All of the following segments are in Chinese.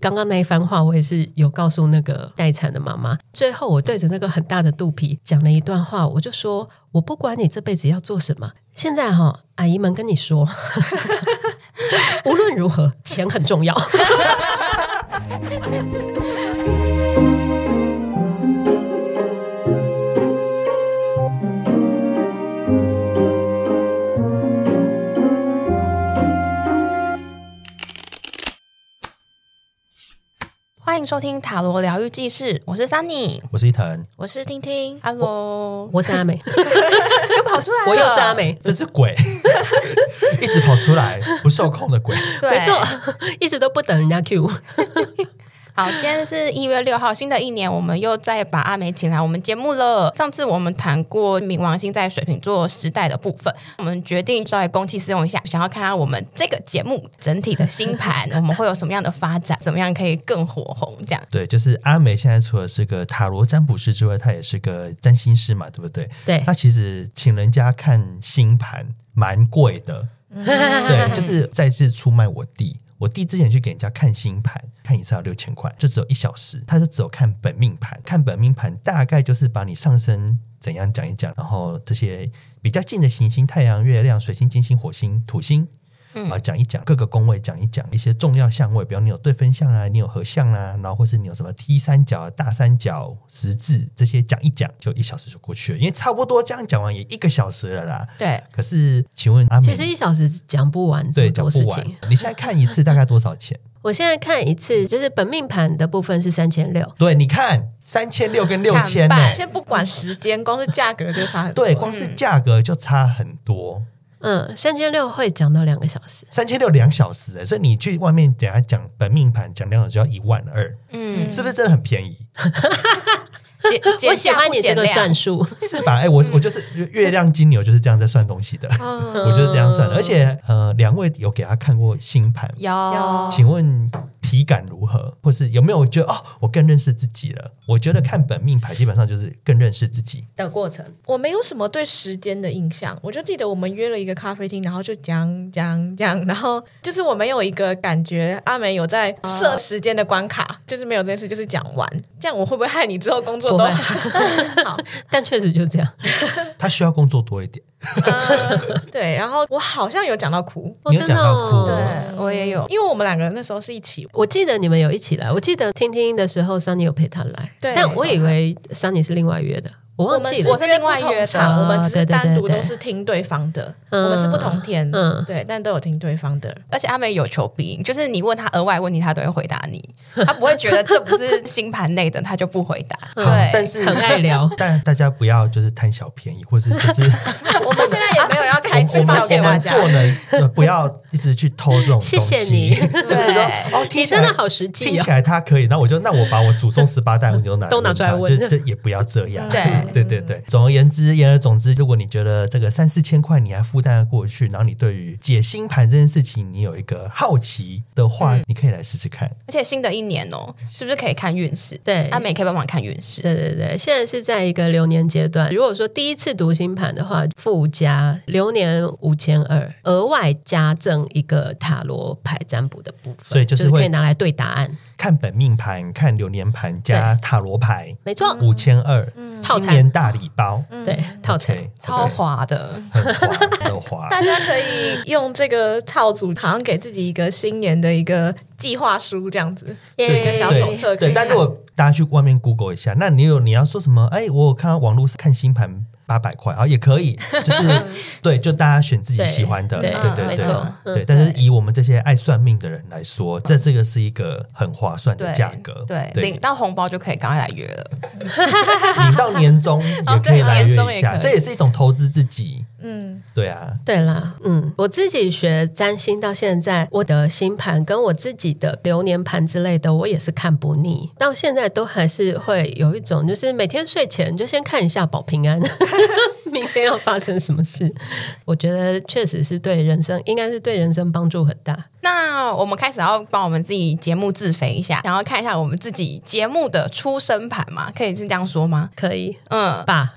刚刚那一番话，我也是有告诉那个待产的妈妈。最后，我对着那个很大的肚皮讲了一段话，我就说：“我不管你这辈子要做什么，现在哈，阿姨们跟你说，无论如何，钱很重要。”迎收听塔罗疗愈记事，我是 Sunny，我是伊藤，我是听听，Hello，我，我是阿美，又跑出来了，我又是阿美，这只鬼。一直跑出来，不受控的鬼，对。没错，一直都不等人家 Q。好，今天是一月六号，新的一年，我们又再把阿梅请来我们节目了。上次我们谈过冥王星在水瓶座时代的部分，我们决定稍微公器私用一下，想要看看我们这个节目整体的星盘，我们会有什么样的发展，怎么样可以更火红？这样对，就是阿梅现在除了是个塔罗占卜师之外，她也是个占星师嘛，对不对？对，她其实请人家看星盘蛮贵的，对，就是再次出卖我弟。我弟之前去给人家看星盘，看一次要六千块，就只有一小时，他就只有看本命盘，看本命盘大概就是把你上升怎样讲一讲，然后这些比较近的行星，太阳、月亮、水星、金星、火星、土星。啊，讲一讲各个宫位，讲一讲一些重要相位，比如你有对分相啊，你有合相啊，然后或是你有什么 T 三角、大三角、十字这些讲一讲，就一小时就过去了，因为差不多这样讲完也一个小时了啦。对，可是请问阿美，其实一小时讲不完，对，讲不完。你现在看一次大概多少钱？我现在看一次就是本命盘的部分是三千六。对，你看三千六跟六千，先不管时间，光是价格就差很多。对，光是价格就差很多。嗯，三千六会讲到两个小时，三千六两小时欸，所以你去外面等下讲本命盘讲两小时就要一万二，嗯，是不是真的很便宜？我喜欢你这个算术，是吧？哎，我我就是月亮金牛就是这样在算东西的，我就是这样算的。而且呃，两位有给他看过星盘，有，请问体感如何？或是有没有觉得哦，我更认识自己了？我觉得看本命牌基本上就是更认识自己的过程。我没有什么对时间的印象，我就记得我们约了一个咖啡厅，然后就讲讲讲，然后就是我没有一个感觉阿美有在设时间的关卡，就是没有这件事，就是讲完。这样我会不会害你之后工作都 好？但确实就这样，他需要工作多一点。对，然后我好像有讲到哭，你有讲到哭，对我也有，因为我们两个那时候是一起，我记得你们有一起来，我记得听听的时候，Sunny 有陪他来，对，但我以为 Sunny 是另外约的。我忘记了，我是另外约场，我们只是单独都是听对方的，我们是不同天，嗯，对，但都有听对方的。而且阿美有求必应，就是你问他额外问题，他都会回答你，他不会觉得这不是星盘内的，他就不回答。对，但是很爱聊，但大家不要就是贪小便宜，或是 就是我们现在也没有要开支票给大家，做呢，不要一直去偷这种东西。谢谢你，就是说哦，你真的好实际，听起来他可以，那我就那我把我祖宗十八代问题都拿都拿出来问，就就也不要这样。对。对对对，总而言之，言而总之，如果你觉得这个三四千块你还负担得过去，然后你对于解星盘这件事情你有一个好奇的话，嗯、你可以来试试看。而且新的一年哦，是不是可以看运势？对，阿美可以帮忙看运势。对对对，现在是在一个流年阶段。如果说第一次读星盘的话，附加流年五千二，额外加赠一个塔罗牌占卜的部分，所以就是，就是可以拿来对答案。看本命盘、看流年盘加塔罗牌，没错，五千二，新年大礼包，对，套餐超滑的，很滑，很滑。大家可以用这个套组，好像给自己一个新年的一个计划书这样子，一个小手册。对，但如果大家去外面 Google 一下，那你有你要说什么？哎，我有看到网络看星盘。八百块啊，也可以，就是对，就大家选自己喜欢的，对对对，对。但是以我们这些爱算命的人来说，这这个是一个很划算的价格，对，领到红包就可以赶快来约了，领到年终也可以来约一下，这也是一种投资自己。嗯，对啊，对啦，嗯，我自己学占星到现在，我的星盘跟我自己的流年盘之类的，我也是看不腻，到现在都还是会有一种，就是每天睡前就先看一下保平安。明天要发生什么事？我觉得确实是对人生，应该是对人生帮助很大。那我们开始要帮我们自己节目自肥一下，然后看一下我们自己节目的出生盘嘛？可以是这样说吗？可以，嗯，爸，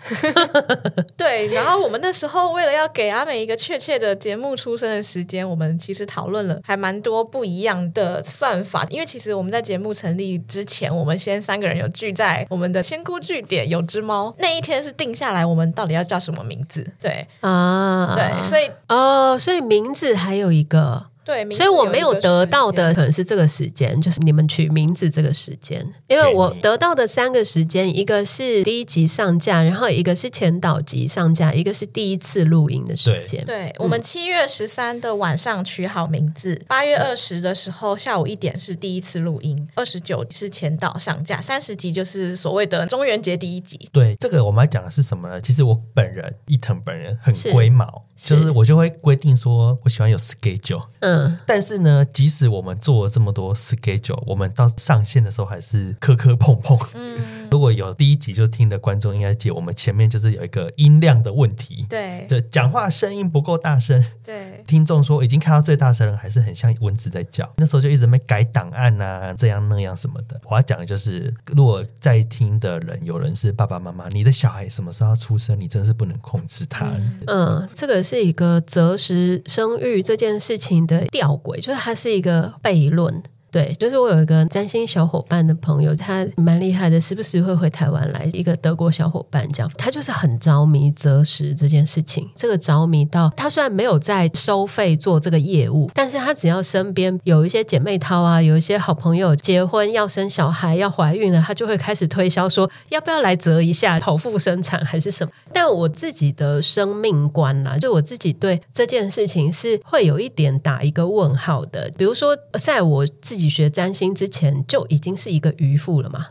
对。然后我们那时候为了要给阿美一个确切的节目出生的时间，我们其实讨论了还蛮多不一样的算法。因为其实我们在节目成立之前，我们先三个人有聚在我们的仙姑据点有只猫那一天是定下来，我们到底要叫什么名字？对啊，对，所以哦，所以名字还有一个。对，所以我没有得到的可能是这个时间，就是你们取名字这个时间，因为我得到的三个时间，一个是第一集上架，然后一个是前导集上架，一个是第一次录音的时间。对，对我们七月十三的晚上取好名字，八月二十的时候下午一点是第一次录音，二十九是前导上架，三十集就是所谓的中元节第一集。对，这个我们要讲的是什么呢？其实我本人伊藤本人很龟毛。就是我就会规定说，我喜欢有 schedule，嗯，但是呢，即使我们做了这么多 schedule，我们到上线的时候还是磕磕碰碰，嗯，如果有第一集就听的观众应该记，我们前面就是有一个音量的问题，对，就讲话声音不够大声，对，听众说已经开到最大声了，还是很像蚊子在叫，那时候就一直没改档案啊，这样那样什么的。我要讲的就是，如果在听的人有人是爸爸妈妈，你的小孩什么时候要出生，你真是不能控制他，嗯，嗯，这个。是一个择时生育这件事情的吊诡，就是它是一个悖论。对，就是我有一个占星小伙伴的朋友，他蛮厉害的，时不时会回台湾来。一个德国小伙伴这样，他就是很着迷择时这件事情。这个着迷到他虽然没有在收费做这个业务，但是他只要身边有一些姐妹淘啊，有一些好朋友结婚要生小孩要怀孕了，他就会开始推销说要不要来择一下剖腹生产还是什么。但我自己的生命观啦，就我自己对这件事情是会有一点打一个问号的。比如说在我自己。学占星之前就已经是一个渔夫了嘛，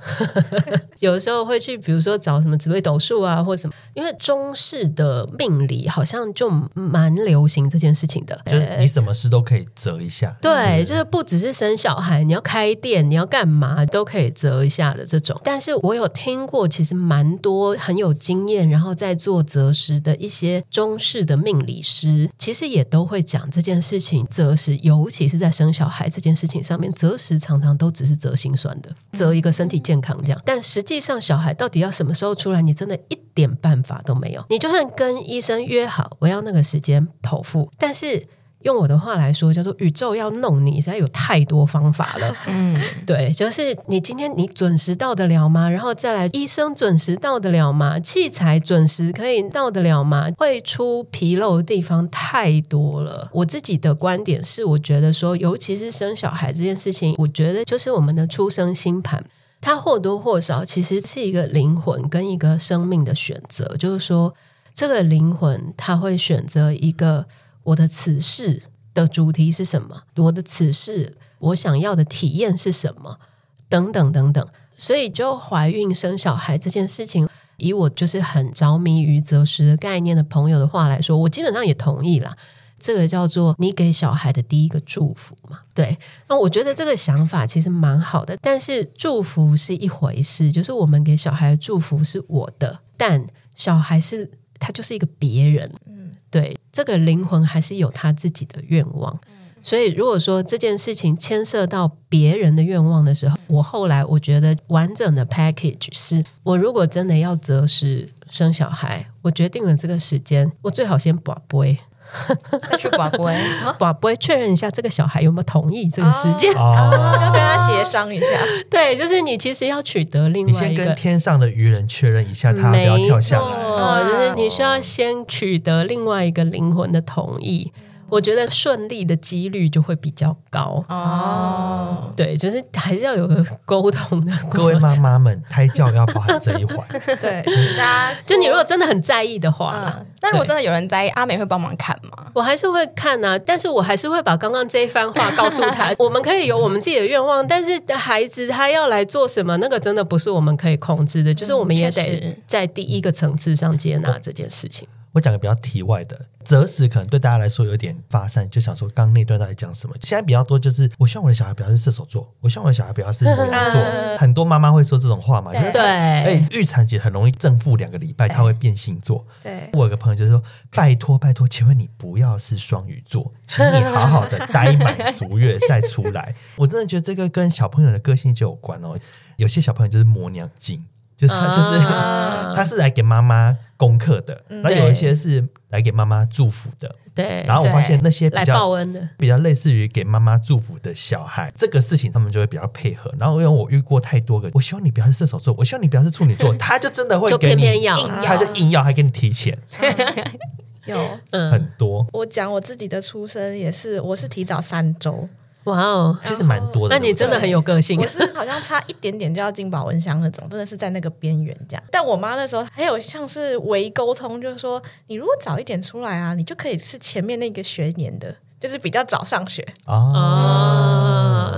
有时候会去，比如说找什么紫微斗数啊，或什么，因为中式的命理好像就蛮流行这件事情的，就是你什么事都可以择一下，对，就是不只是生小孩，你要开店，你要干嘛都可以择一下的这种。但是我有听过，其实蛮多很有经验，然后在做择时的一些中式的命理师，其实也都会讲这件事情，择时，尤其是在生小孩这件事情上面。择时常常都只是择心酸的，择一个身体健康这样，但实际上小孩到底要什么时候出来，你真的一点办法都没有。你就算跟医生约好，我要那个时间剖腹，但是。用我的话来说，叫做宇宙要弄你，实在有太多方法了。嗯，对，就是你今天你准时到得了吗？然后再来，医生准时到得了吗？器材准时可以到得了吗？会出纰漏的地方太多了。我自己的观点是，我觉得说，尤其是生小孩这件事情，我觉得就是我们的出生星盘，它或多或少其实是一个灵魂跟一个生命的选择。就是说，这个灵魂它会选择一个。我的此事的主题是什么？我的此事我想要的体验是什么？等等等等。所以，就怀孕生小孩这件事情，以我就是很着迷于择时的概念的朋友的话来说，我基本上也同意啦。这个叫做你给小孩的第一个祝福嘛？对。那我觉得这个想法其实蛮好的，但是祝福是一回事，就是我们给小孩的祝福是我的，但小孩是他就是一个别人。对，这个灵魂还是有他自己的愿望，所以如果说这件事情牵涉到别人的愿望的时候，我后来我觉得完整的 package 是我如果真的要择时生小孩，我决定了这个时间，我最好先保杯。再去寡不会，寡不会确认一下这个小孩有没有同意这个时间，要跟他协商一下。对，就是你其实要取得另外一个，你先跟天上的愚人确认一下，他不要跳下来。哦，就是你需要先取得另外一个灵魂的同意。我觉得顺利的几率就会比较高哦。对，就是还是要有个沟通的。各位妈妈们，胎教要包含这一环。对，大家 就你如果真的很在意的话，嗯，那如果真的有人在意，阿美会帮忙看吗？我还是会看啊，但是我还是会把刚刚这一番话告诉他。我们可以有我们自己的愿望，但是孩子他要来做什么，那个真的不是我们可以控制的。就是我们也得在第一个层次上接纳这件事情。我讲个比较题外的，择时可能对大家来说有点发散，就想说刚刚那段到底讲什么？现在比较多就是，我希望我的小孩不要是射手座，我希望我的小孩不要是牡羊座。很多妈妈会说这种话嘛，对，对。哎，预产期很容易正负两个礼拜，他会变星座。对，我有个朋友就说：“拜托拜托，请问你不要是双鱼座，请你好好的待满足月再出来。”我真的觉得这个跟小朋友的个性就有关哦。有些小朋友就是磨娘精。就是他，就是、uh, 他是来给妈妈功课的，然后有一些是来给妈妈祝福的。对，然后我发现那些比较报恩的，比较类似于给妈妈祝福的小孩，这个事情他们就会比较配合。然后因为我遇过太多个，我希望你不要是射手座，我希望你不要是处女座，他就真的会给你，偏偏要他就硬要，还给你提钱。有很多，我讲我自己的出生也是，我是提早三周。哇哦，其实蛮多的。那你真的很有个性。我是好像差一点点就要进保温箱那种，真的是在那个边缘这样。但我妈那时候还有像是微沟通，就是说你如果早一点出来啊，你就可以是前面那个学年的。就是比较早上学哦，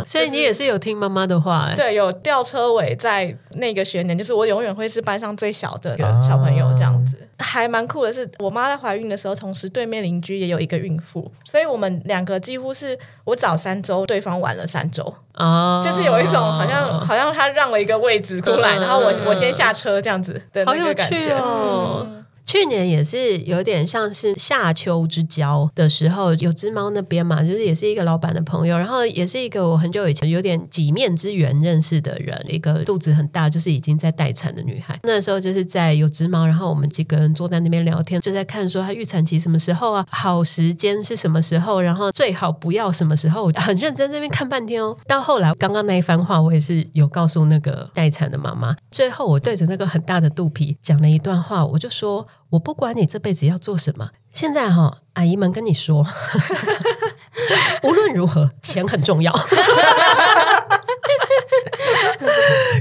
所以你也是有听妈妈的话，欸，对，有吊车尾在那个学年，就是我永远会是班上最小的一个小朋友这样子，还蛮酷的是，我妈在怀孕的时候，同时对面邻居也有一个孕妇，所以我们两个几乎是我早三周，对方晚了三周哦，就是有一种好像好像他让了一个位置过来，然后我我先下车这样子的那个感觉哦。去年也是有点像是夏秋之交的时候，有只猫那边嘛，就是也是一个老板的朋友，然后也是一个我很久以前有点几面之缘认识的人，一个肚子很大，就是已经在待产的女孩。那时候就是在有只猫，然后我们几个人坐在那边聊天，就在看说她预产期什么时候啊，好时间是什么时候，然后最好不要什么时候，很认真在那边看半天哦。到后来刚刚那一番话，我也是有告诉那个待产的妈妈。最后我对着那个很大的肚皮讲了一段话，我就说。我不管你这辈子要做什么，现在哈，阿姨们跟你说，无论如何，钱很重要。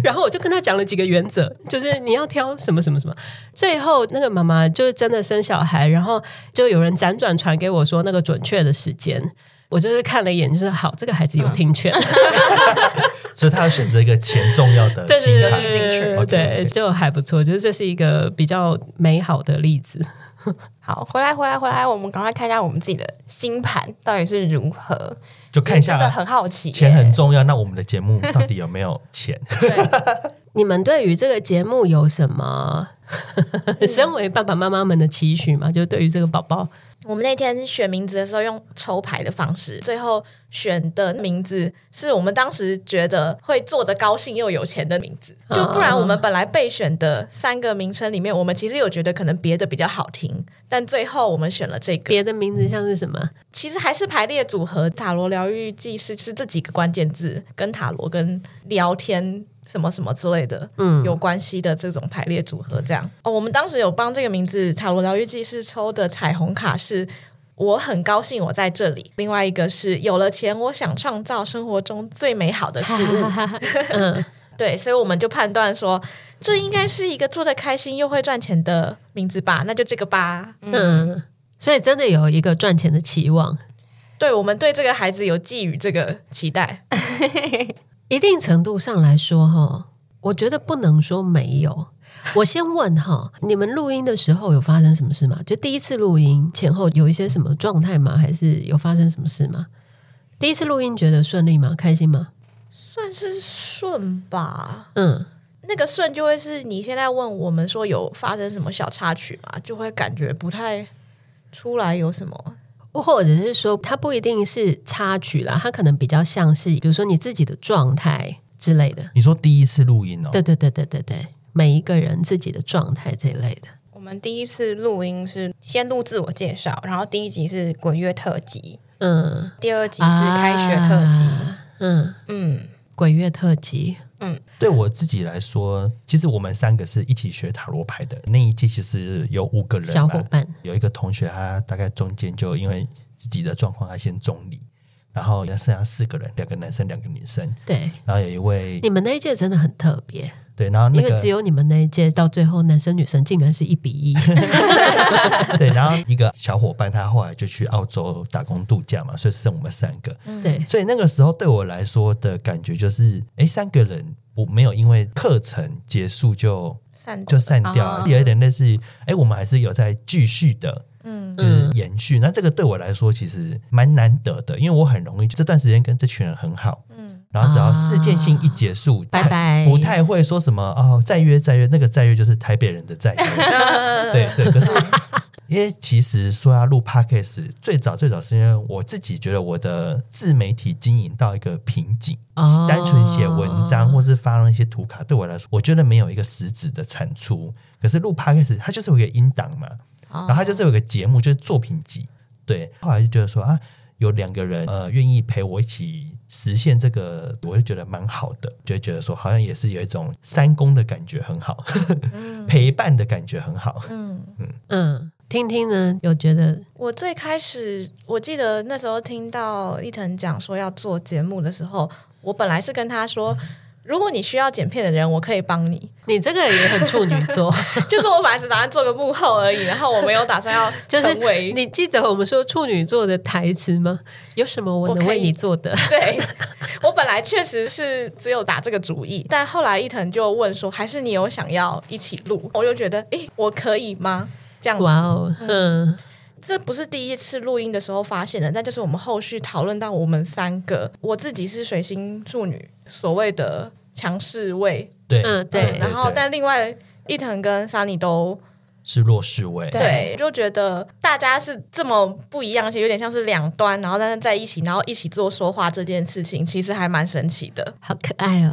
然后我就跟他讲了几个原则，就是你要挑什么什么什么。最后那个妈妈就是真的生小孩，然后就有人辗转传给我说那个准确的时间，我就是看了一眼，就是好，这个孩子有听劝。嗯 所以他要选择一个钱重要的星盘进去，对，就还不错。就是这是一个比较美好的例子。好，回来，回来，回来，我们赶快看一下我们自己的星盘到底是如何。就看一下，真的很好奇，钱很重要。那我们的节目到底有没有钱？你们对于这个节目有什么？身为爸爸妈妈们的期许吗？就对于这个宝宝。我们那天选名字的时候用抽牌的方式，最后选的名字是我们当时觉得会做的高兴又有钱的名字。就不然我们本来备选的三个名称里面，我们其实有觉得可能别的比较好听，但最后我们选了这个。别的名字像是什么？其实还是排列组合，塔罗疗愈技师就是这几个关键字，跟塔罗跟聊天。什么什么之类的，嗯，有关系的这种排列组合，这样哦。我们当时有帮这个名字塔罗疗愈技师抽的彩虹卡是，我很高兴我在这里。另外一个是有了钱，我想创造生活中最美好的事物。嗯，对，所以我们就判断说，这应该是一个做的开心又会赚钱的名字吧？那就这个吧。嗯，所以真的有一个赚钱的期望。对，我们对这个孩子有寄予这个期待。一定程度上来说，哈，我觉得不能说没有。我先问哈，你们录音的时候有发生什么事吗？就第一次录音前后有一些什么状态吗？还是有发生什么事吗？第一次录音觉得顺利吗？开心吗？算是顺吧。嗯，那个顺就会是你现在问我们说有发生什么小插曲嘛？就会感觉不太出来有什么。或者是说，它不一定是插曲啦，它可能比较像是，比如说你自己的状态之类的。你说第一次录音哦？对对对对对对，每一个人自己的状态这一类的。我们第一次录音是先录自我介绍，然后第一集是鬼月特辑，嗯，第二集是开学特辑，啊、嗯嗯，鬼月特辑。嗯，对我自己来说，其实我们三个是一起学塔罗牌的。那一季其实有五个人，小伙伴，有一个同学，他大概中间就因为自己的状况，他先中离，然后要剩下四个人，两个男生，两个女生。对，然后有一位，你们那一届真的很特别。对，然后那个因为只有你们那一届到最后男生女生竟然是一比一，对，然后一个小伙伴他后来就去澳洲打工度假嘛，所以剩我们三个。对，所以那个时候对我来说的感觉就是，哎，三个人我没有因为课程结束就散就散掉，啊有一点类似于，哎，我们还是有在继续的。嗯，就是延续，那这个对我来说其实蛮难得的，因为我很容易这段时间跟这群人很好，嗯，然后只要事件性一结束，啊拜拜不太会说什么哦，再约再约，那个再约就是台北人的再约，对对。可是因为其实说要录 Podcast，最早最早是因为我自己觉得我的自媒体经营到一个瓶颈，哦单纯写文章或是发那些图卡，对我来说，我觉得没有一个实质的产出。可是录 Podcast，它就是有一个音档嘛。然后它就是有个节目，就是作品集。对，后来就觉得说啊，有两个人呃愿意陪我一起实现这个，我就觉得蛮好的，就觉得说好像也是有一种三公的感觉很好，嗯、陪伴的感觉很好。嗯嗯嗯，听听呢，有觉得我最开始我记得那时候听到伊藤讲说要做节目的时候，我本来是跟他说。如果你需要剪片的人，我可以帮你。你这个也很处女座，就是我本来是打算做个幕后而已，然后我没有打算要 成为。就是、你记得我们说处女座的台词吗？有什么我能为你做的？对我本来确实是只有打这个主意，但后来伊藤就问说，还是你有想要一起录？我就觉得，诶，我可以吗？这样子。哇哦，嗯。这不是第一次录音的时候发现的，但就是我们后续讨论到我们三个，我自己是水星处女，所谓的强势位，对，嗯，对。然后，但另外伊藤跟 Sunny 都是弱势位，对，就觉得大家是这么不一样，而且有点像是两端，然后但是在一起，然后一起做说话这件事情，其实还蛮神奇的，好可爱哦，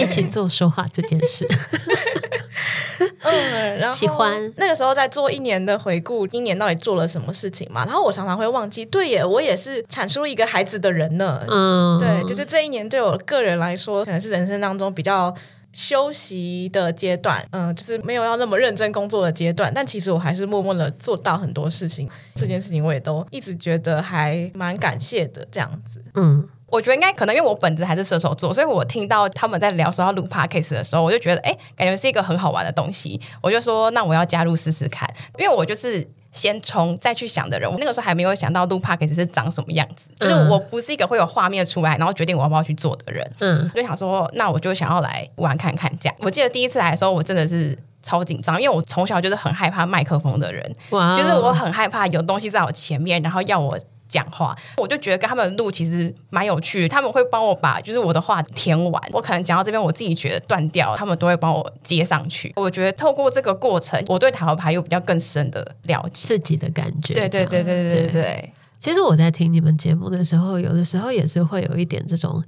一起做说话这件事。嗯，然后喜欢那个时候在做一年的回顾，今年到底做了什么事情嘛？然后我常常会忘记，对耶，我也是产出一个孩子的人呢。嗯，对，就是这一年对我个人来说，可能是人生当中比较休息的阶段，嗯，就是没有要那么认真工作的阶段。但其实我还是默默的做到很多事情，这件事情我也都一直觉得还蛮感谢的，这样子，嗯。我觉得应该可能因为我本质还是射手座，所以我听到他们在聊说要录 podcast 的时候，我就觉得哎，感觉是一个很好玩的东西。我就说那我要加入试试看，因为我就是先冲再去想的人。我那个时候还没有想到录 podcast 是长什么样子，就是我不是一个会有画面出来然后决定我要不要去做的人。嗯，就想说那我就想要来玩看看这样。我记得第一次来的时候，我真的是超紧张，因为我从小就是很害怕麦克风的人，就是我很害怕有东西在我前面，然后要我。讲话，我就觉得跟他们录其实蛮有趣的。他们会帮我把就是我的话填完，我可能讲到这边，我自己觉得断掉，他们都会帮我接上去。我觉得透过这个过程，我对塔罗牌有比较更深的了解自己的感觉。对对对对对对对。其实我在听你们节目的时候，有的时候也是会有一点这种。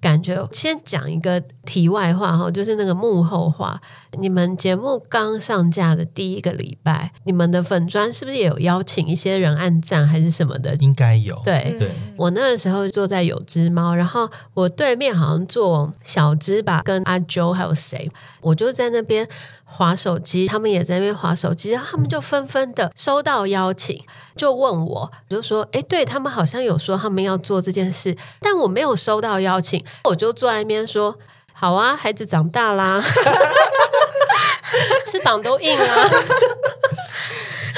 感觉先讲一个题外话哈，就是那个幕后话。你们节目刚上架的第一个礼拜，你们的粉砖是不是也有邀请一些人按赞还是什么的？应该有。对，对我那个时候坐在有只猫，然后我对面好像坐小只吧，跟阿 Jo 还有谁，我就在那边划手机，他们也在那边划手机，然后他们就纷纷的收到邀请，就问我，就说：“哎，对他们好像有说他们要做这件事，但我没有收到邀请。”我就坐在那边说：“好啊，孩子长大啦，翅膀都硬了。”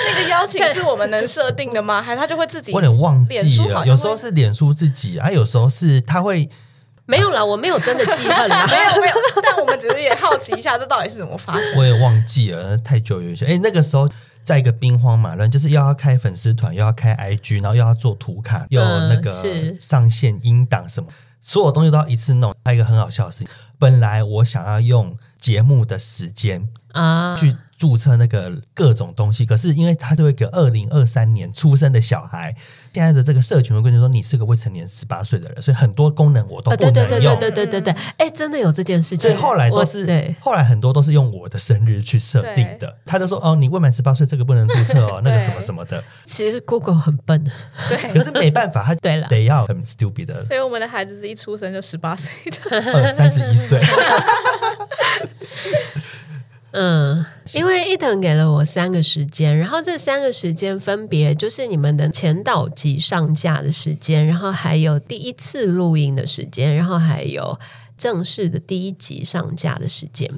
那个邀请是我们能设定的吗？还是他就会自己？我有点忘记了。有时候是脸书自己啊，有时候是他会。没有啦，我没有真的记恨啦，没有没有，但我们只是也好奇一下，这到底是怎么发生？我也忘记了，太久远些。哎，那个时候在一个兵荒马乱，就是又要开粉丝团，又要开 IG，然后又要做图卡，又那个上线音档什么，所有东西都要一次弄。还有一个很好笑的事情，本来我想要用节目的时间啊去注册那个各种东西，可是因为他就会给二零二三年出生的小孩。现在的这个社群会跟你说，你是个未成年十八岁的人，所以很多功能我都不能用。对对对对对对对，哎，真的有这件事情。所以后来都是，对，后来很多都是用我的生日去设定的。他就说，哦，你未满十八岁，这个不能注册哦，那个什么什么的。其实 Google 很笨，对，可是没办法，他对了，得要很 stupid 的。所以我们的孩子是一出生就十八岁的，呃，三十一岁。嗯，因为伊藤给了我三个时间，然后这三个时间分别就是你们的前导集上架的时间，然后还有第一次录音的时间，然后还有正式的第一集上架的时间。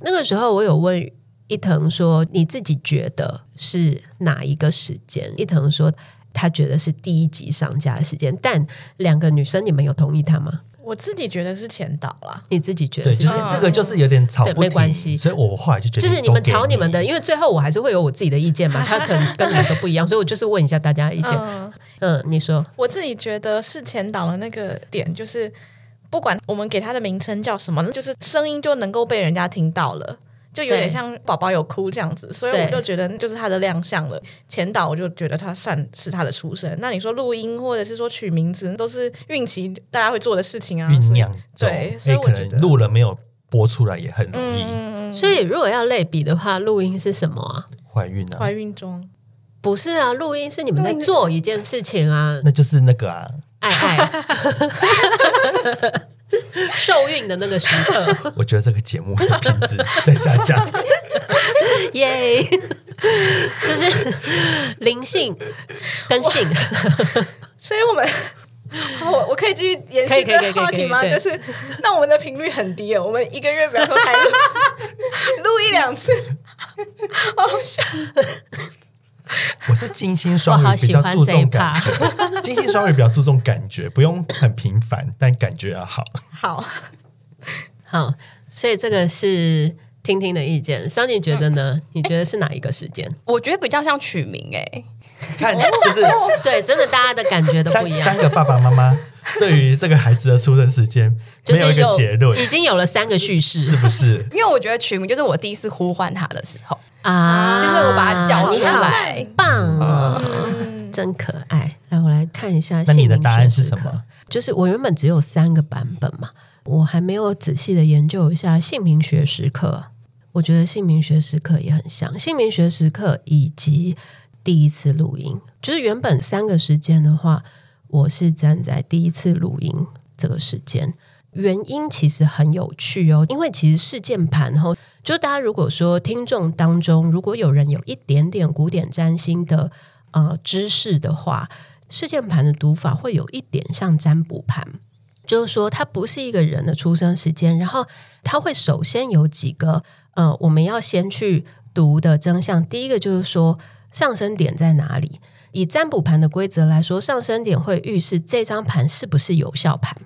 那个时候我有问伊藤说：“你自己觉得是哪一个时间？”伊藤说他觉得是第一集上架的时间。但两个女生，你们有同意他吗？我自己觉得是前导啦，你自己觉得是对，就是这个就是有点吵不停，没关系。所以我后来就觉得就是你们吵你们的，因为最后我还是会有我自己的意见嘛，他可能跟你们都不一样，所以我就是问一下大家意见。嗯，嗯，你说，我自己觉得是前导的那个点，就是不管我们给他的名称叫什么，就是声音就能够被人家听到了。就有点像宝宝有哭这样子，所以我就觉得就是他的亮相了。前导我就觉得他算是他的出身。那你说录音或者是说取名字，都是孕期大家会做的事情啊，酝酿。对，所以我觉得录了没有播出来也很容易。嗯、所以如果要类比的话，录音是什么啊？怀孕啊？怀孕中？不是啊，录音是你们在做一件事情啊，那就是那个啊，爱爱。受孕的那个时刻，我觉得这个节目的品质在下降。耶，就是灵性跟性，所以我们，我我可以继续延续这个话题吗？就是，那我们的频率很低哦，我们一个月比方说才录一两次，好笑。我是金星双鱼，比较注重感觉。金星双鱼比较注重感觉，不用很频繁，但感觉要好。好，好，所以这个是听听的意见。桑尼觉得呢？嗯、你觉得是哪一个时间？我觉得比较像取名哎、欸，看就是对，真的大家的感觉都不一样。三,三个爸爸妈妈 对于这个孩子的出生时间没有一个结论，已经有了三个叙事，是不是？因为我觉得取名就是我第一次呼唤他的时候。啊，就是我把它叫出来，棒、啊嗯，真可爱。来，我来看一下。那你的答案是什么？就是我原本只有三个版本嘛，我还没有仔细的研究一下姓名学时刻。我觉得姓名学时刻也很像姓名学时刻以及第一次录音。就是原本三个时间的话，我是站在第一次录音这个时间。原因其实很有趣哦，因为其实事件盘后。就大家如果说听众当中，如果有人有一点点古典占星的呃知识的话，事件盘的读法会有一点像占卜盘，就是说它不是一个人的出生时间，然后它会首先有几个呃我们要先去读的真相。第一个就是说上升点在哪里？以占卜盘的规则来说，上升点会预示这张盘是不是有效盘。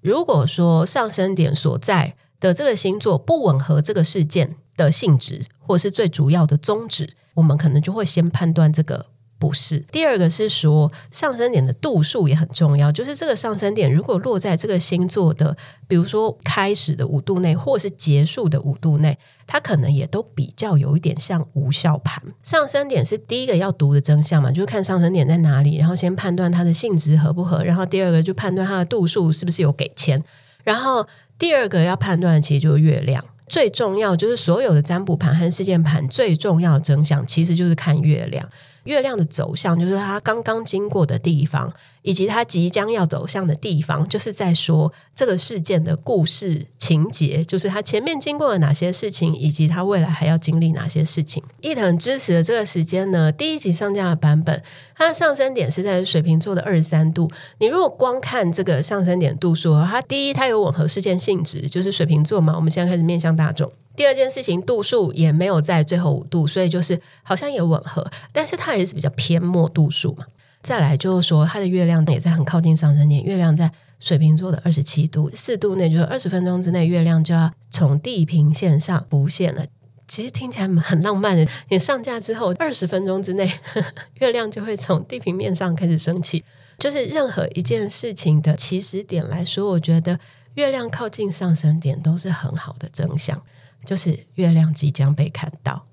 如果说上升点所在的这个星座不吻合这个事件的性质，或是最主要的宗旨，我们可能就会先判断这个不是。第二个是说上升点的度数也很重要，就是这个上升点如果落在这个星座的，比如说开始的五度内，或是结束的五度内，它可能也都比较有一点像无效盘。上升点是第一个要读的真相嘛，就是看上升点在哪里，然后先判断它的性质合不合，然后第二个就判断它的度数是不是有给钱，然后。第二个要判断其实就是月亮，最重要就是所有的占卜盘和事件盘最重要的真相其实就是看月亮。月亮的走向就是它刚刚经过的地方，以及它即将要走向的地方，就是在说这个事件的故事情节，就是它前面经过了哪些事情，以及它未来还要经历哪些事情。一藤支持的这个时间呢，第一集上架的版本，它的上升点是在水瓶座的二十三度。你如果光看这个上升点度数，它第一它有吻合事件性质，就是水瓶座嘛。我们现在开始面向大众。第二件事情度数也没有在最后五度，所以就是好像也吻合，但是它也是比较偏末度数嘛。再来就是说，它的月亮也在很靠近上升点，月亮在水瓶座的二十七度四度内，就是二十分钟之内，月亮就要从地平线上浮现了。其实听起来很浪漫的，你上架之后 二十分钟之内呵呵，月亮就会从地平面上开始升起。就是任何一件事情的起始点来说，我觉得月亮靠近上升点都是很好的征象。就是月亮即将被看到，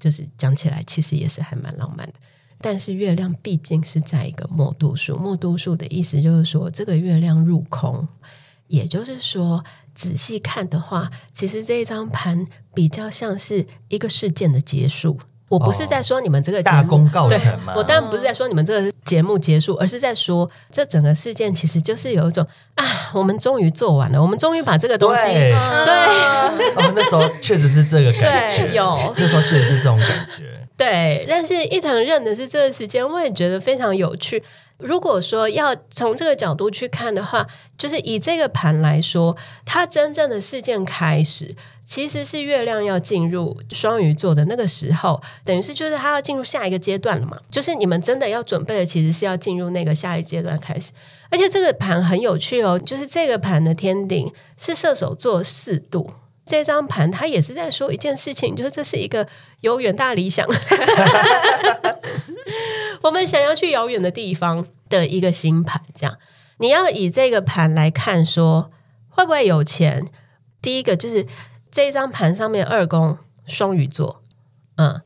就是讲起来其实也是还蛮浪漫的。但是月亮毕竟是在一个末度数，末度数的意思就是说这个月亮入空，也就是说仔细看的话，其实这一张盘比较像是一个事件的结束。我不是在说你们这个节目大功告成吗？我当然不是在说你们这个节目结束，而是在说这整个事件其实就是有一种啊，我们终于做完了，我们终于把这个东西对，哦，那时候确实是这个感觉，有那时候确实是这种感觉。对，但是伊藤认的是这个时间，我也觉得非常有趣。如果说要从这个角度去看的话，就是以这个盘来说，它真正的事件开始其实是月亮要进入双鱼座的那个时候，等于是就是它要进入下一个阶段了嘛。就是你们真的要准备的，其实是要进入那个下一阶段开始。而且这个盘很有趣哦，就是这个盘的天顶是射手座四度。这张盘它也是在说一件事情，就是这是一个有远大理想。我们想要去遥远的地方的一个星盘，这样你要以这个盘来看，说会不会有钱？第一个就是这张盘上面二宫双鱼座，嗯，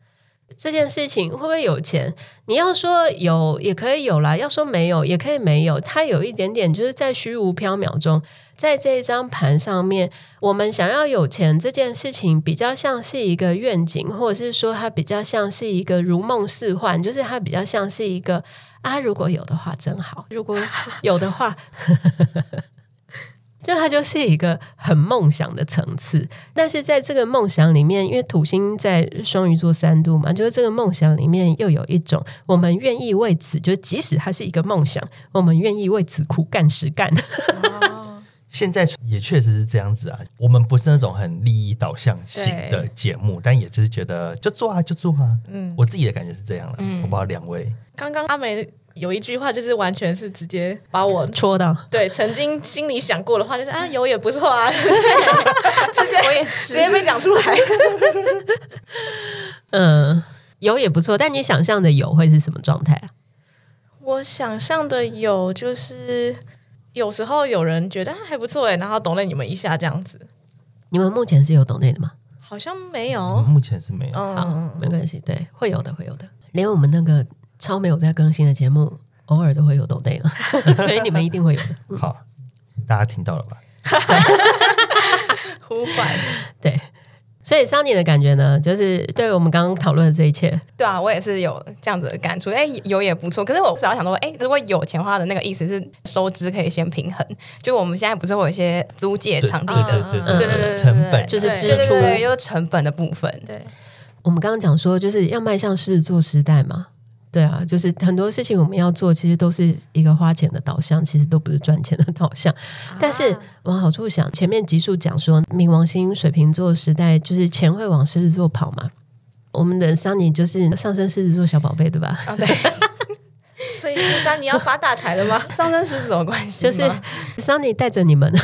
这件事情会不会有钱？你要说有也可以有啦，要说没有也可以没有，它有一点点就是在虚无缥缈中。在这一张盘上面，我们想要有钱这件事情，比较像是一个愿景，或者是说它比较像是一个如梦似幻，就是它比较像是一个啊，如果有的话真好，如果 有的话，就它就是一个很梦想的层次。但是在这个梦想里面，因为土星在双鱼座三度嘛，就是这个梦想里面又有一种我们愿意为此，就即使它是一个梦想，我们愿意为此苦干实干。现在也确实是这样子啊，我们不是那种很利益导向型的节目，但也就是觉得就做啊就做啊，嗯，我自己的感觉是这样的，嗯，我不知道两位。刚刚阿梅有一句话，就是完全是直接把我戳到，对，曾经心里想过的话，就是啊有也不错啊，对 直接我也是直接被讲出来，嗯，有也不错，但你想象的有会是什么状态啊？我想象的有就是。有时候有人觉得还不错哎，然后懂了你们一下这样子。你们目前是有懂内的吗？好像没有，目前是没有。嗯，没关系，对，会有的，会有的。连我们那个超没有在更新的节目，偶尔都会有抖内了，所以你们一定会有的。嗯、好，大家听到了吧？呼唤，对。所以桑尼的感觉呢，就是对我们刚刚讨论的这一切，对啊，我也是有这样子的感触。哎，有也不错。可是我主要想说，哎，如果有钱花的那个意思是收支可以先平衡。就我们现在不是会有一些租借场地的，对对对对，成本就是支出，就是成本的部分。对，我们刚刚讲说，就是要迈向狮子座时代嘛。对啊，就是很多事情我们要做，其实都是一个花钱的导向，其实都不是赚钱的导向。啊、但是往好处想，前面集数讲说，冥王星水瓶座时代，就是钱会往狮子座跑嘛。我们的桑尼就是上升狮子座小宝贝，对吧？啊，对。所以是桑尼要发大财了吗？上升狮子什么关系？就是桑尼带着你们。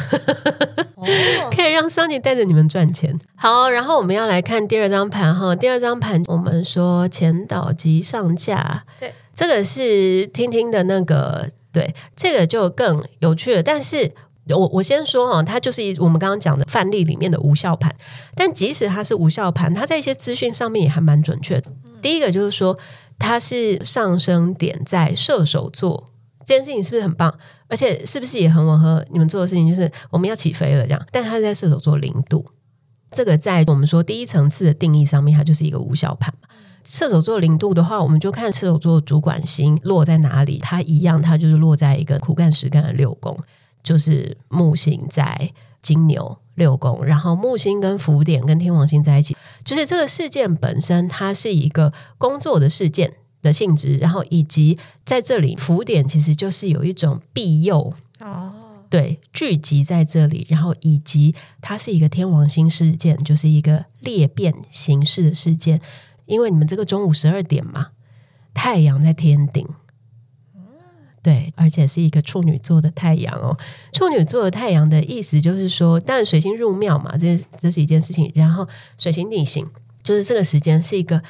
可以让桑尼带着你们赚钱。好，然后我们要来看第二张盘哈。第二张盘，我们说前导及上架，对，这个是听听的那个，对，这个就更有趣了。但是我我先说哈，它就是我们刚刚讲的范例里面的无效盘。但即使它是无效盘，它在一些资讯上面也还蛮准确的。第一个就是说，它是上升点在射手座。这件事情是不是很棒？而且是不是也很吻合你们做的事情？就是我们要起飞了，这样。但它是在射手座零度，这个在我们说第一层次的定义上面，它就是一个无效盘。射手座零度的话，我们就看射手座主管星落在哪里，它一样，它就是落在一个苦干实干的六宫，就是木星在金牛六宫，然后木星跟福点跟天王星在一起，就是这个事件本身，它是一个工作的事件。的性质，然后以及在这里浮点其实就是有一种庇佑哦，对，聚集在这里，然后以及它是一个天王星事件，就是一个裂变形式的事件，因为你们这个中午十二点嘛，太阳在天顶，对，而且是一个处女座的太阳哦，处女座的太阳的意思就是说，但水星入庙嘛，这这是一件事情，然后水星逆行，就是这个时间是一个。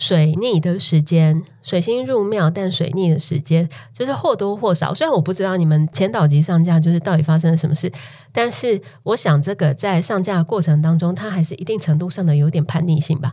水逆的时间，水星入庙，但水逆的时间就是或多或少。虽然我不知道你们前导级上架就是到底发生了什么事，但是我想这个在上架的过程当中，它还是一定程度上的有点叛逆性吧。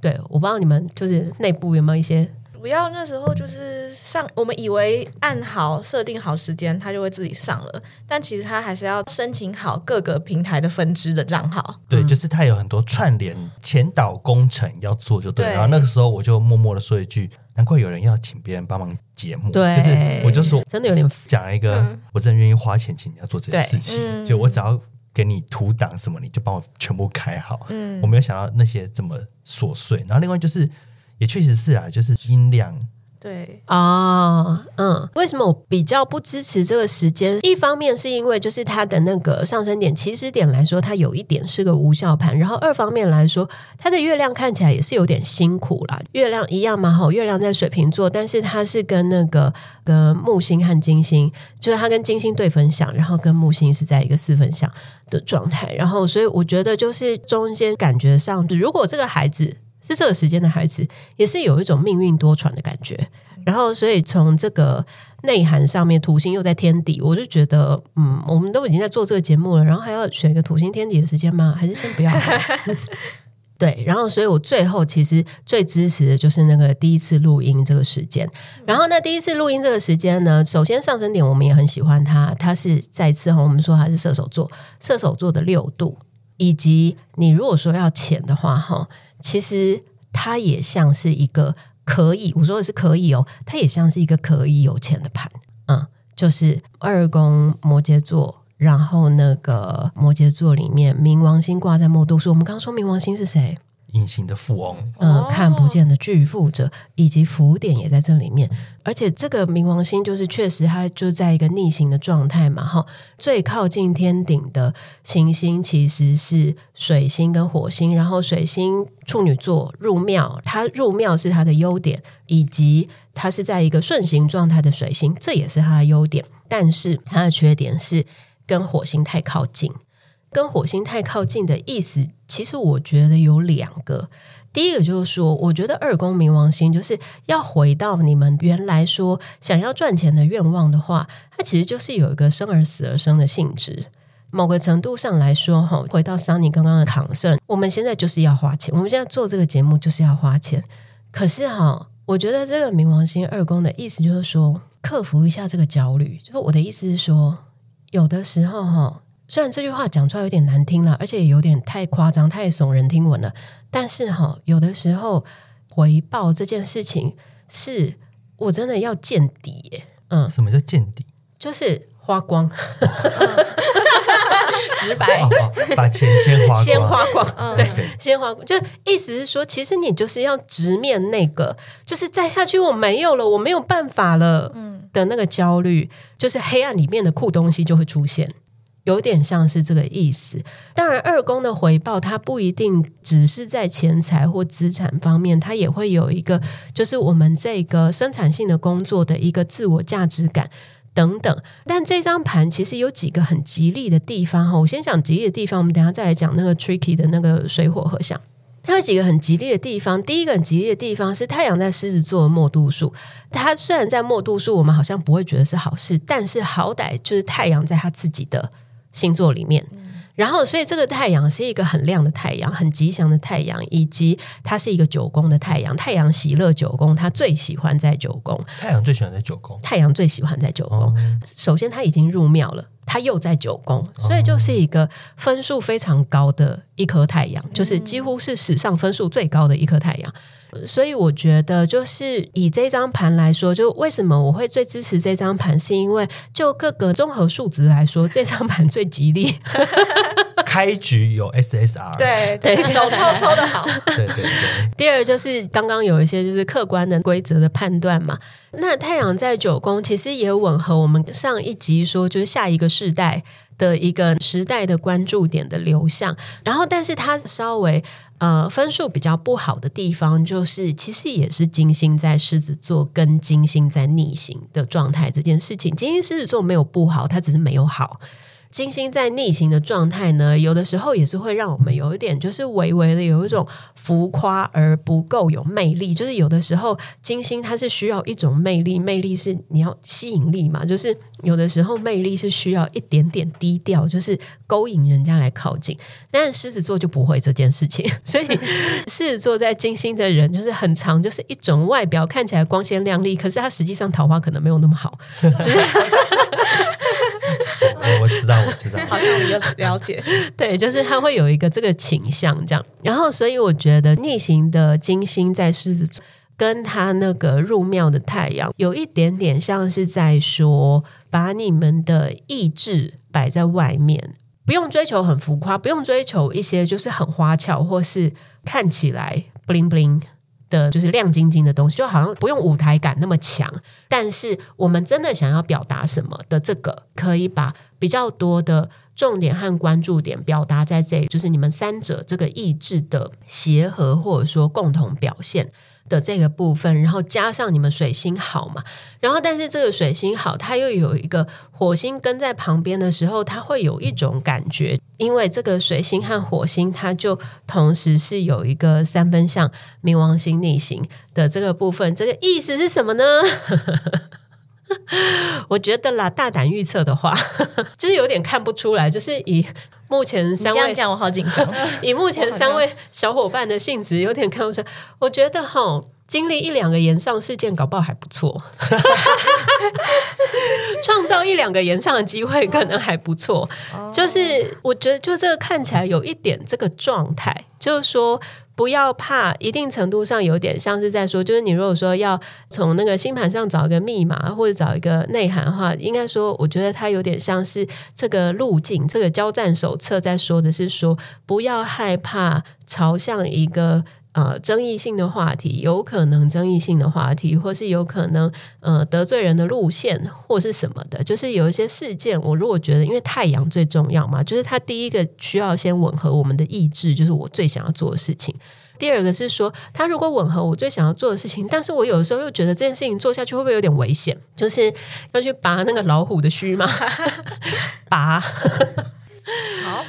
对，我不知道你们就是内部有没有一些。主要那时候就是上，我们以为按好设定好时间，它就会自己上了。但其实它还是要申请好各个平台的分支的账号。对，就是它有很多串联前导工程要做，就对。对，然后那个时候我就默默的说一句：难怪有人要请别人帮忙节目。对，就是我就说真的有点讲一个，嗯、我真的愿意花钱请你要做这件事情。嗯、就我只要给你图档什么，你就帮我全部开好。嗯，我没有想到那些这么琐碎。然后另外就是。也确实是啊，就是音量。对哦，嗯，为什么我比较不支持这个时间？一方面是因为就是它的那个上升点起始点来说，它有一点是个无效盘。然后二方面来说，它的月亮看起来也是有点辛苦啦。月亮一样嘛，好，月亮在水瓶座，但是它是跟那个跟木星和金星，就是它跟金星对分享，然后跟木星是在一个四分享的状态。然后，所以我觉得就是中间感觉上，如果这个孩子。是这个时间的孩子，也是有一种命运多舛的感觉。然后，所以从这个内涵上面，土星又在天底，我就觉得，嗯，我们都已经在做这个节目了，然后还要选一个土星天底的时间吗？还是先不要？对。然后，所以我最后其实最支持的就是那个第一次录音这个时间。然后，那第一次录音这个时间呢，首先上升点我们也很喜欢它，它是再次哈，我们说它是射手座，射手座的六度，以及你如果说要浅的话，哈。其实它也像是一个可以，我说的是可以哦，它也像是一个可以有钱的盘，嗯，就是二宫摩羯座，然后那个摩羯座里面冥王星挂在末度数，我们刚刚说冥王星是谁？隐形的富翁，嗯，看不见的巨富者，以及浮点也在这里面。而且这个冥王星就是确实它就在一个逆行的状态嘛，哈。最靠近天顶的行星其实是水星跟火星，然后水星处女座入庙，它入庙是它的优点，以及它是在一个顺行状态的水星，这也是它的优点。但是它的缺点是跟火星太靠近。跟火星太靠近的意思，其实我觉得有两个。第一个就是说，我觉得二宫冥王星就是要回到你们原来说想要赚钱的愿望的话，它其实就是有一个生而死而生的性质。某个程度上来说，哈，回到桑尼刚刚的抗胜，我们现在就是要花钱，我们现在做这个节目就是要花钱。可是哈，我觉得这个冥王星二宫的意思就是说，克服一下这个焦虑。就是我的意思是说，有的时候哈。虽然这句话讲出来有点难听了，而且有点太夸张、太耸人听闻了，但是哈，有的时候回报这件事情是我真的要见底耶。嗯，什么叫见底？就是花光，直白，哦哦，把钱先花光，先花光，嗯，对，先花光。就意思是说，其实你就是要直面那个，就是再下去我没有了，我没有办法了，嗯的那个焦虑，就是黑暗里面的酷东西就会出现。有点像是这个意思。当然，二宫的回报它不一定只是在钱财或资产方面，它也会有一个，就是我们这个生产性的工作的一个自我价值感等等。但这张盘其实有几个很吉利的地方哈。我先讲吉利的地方，我们等下再来讲那个 tricky 的那个水火合相。它有几个很吉利的地方。第一个很吉利的地方是太阳在狮子座的末度数。它虽然在末度数，我们好像不会觉得是好事，但是好歹就是太阳在他自己的。星座里面，然后所以这个太阳是一个很亮的太阳，很吉祥的太阳，以及它是一个九宫的太阳。太阳喜乐九宫，它最喜欢在九宫。太阳最喜欢在九宫。太阳最喜欢在九宫。哦、首先，他已经入庙了，他又在九宫，所以就是一个分数非常高的一颗太阳，就是几乎是史上分数最高的一颗太阳。所以我觉得，就是以这张盘来说，就为什么我会最支持这张盘，是因为就各个综合数值来说，这张盘最吉利。开局有 SSR，对对，手抽抽的好。对对对。第二就是刚刚有一些就是客观的规则的判断嘛。那太阳在九宫，其实也吻合我们上一集说，就是下一个世代的一个时代的关注点的流向。然后，但是它稍微。呃，分数比较不好的地方，就是其实也是金星在狮子座跟金星在逆行的状态这件事情。金星狮子座没有不好，它只是没有好。金星在逆行的状态呢，有的时候也是会让我们有一点，就是微微的有一种浮夸而不够有魅力。就是有的时候金星它是需要一种魅力，魅力是你要吸引力嘛。就是有的时候魅力是需要一点点低调，就是勾引人家来靠近。但是狮子座就不会这件事情，所以狮子座在金星的人就是很常，就是一种外表看起来光鲜亮丽，可是他实际上桃花可能没有那么好。就是 我知道，我知道，好像我有了解。对，就是他会有一个这个倾向这样。然后，所以我觉得逆行的金星在狮子座，跟他那个入庙的太阳，有一点点像是在说，把你们的意志摆在外面，不用追求很浮夸，不用追求一些就是很花俏或是看起来 bling bling 的，就是亮晶晶的东西，就好像不用舞台感那么强。但是我们真的想要表达什么的这个，可以把比较多的重点和关注点表达在这里，就是你们三者这个意志的协和，或者说共同表现。的这个部分，然后加上你们水星好嘛，然后但是这个水星好，它又有一个火星跟在旁边的时候，它会有一种感觉，因为这个水星和火星，它就同时是有一个三分相冥王星逆行的这个部分，这个意思是什么呢？我觉得啦，大胆预测的话，就是有点看不出来，就是以目前三位这样讲，我好紧张。以目前三位小伙伴的性质，有点看不出来。我觉得哈，经历一两个延上事件，搞不好还不错。创造一两个延上的机会，可能还不错。就是我觉得，就这个看起来有一点这个状态，就是说。不要怕，一定程度上有点像是在说，就是你如果说要从那个星盘上找一个密码或者找一个内涵的话，应该说，我觉得它有点像是这个路径，这个交战手册在说的是说，不要害怕朝向一个。呃，争议性的话题，有可能争议性的话题，或是有可能呃得罪人的路线，或是什么的，就是有一些事件，我如果觉得，因为太阳最重要嘛，就是它第一个需要先吻合我们的意志，就是我最想要做的事情。第二个是说，它如果吻合我最想要做的事情，但是我有的时候又觉得这件事情做下去会不会有点危险？就是要去拔那个老虎的须吗？拔。好。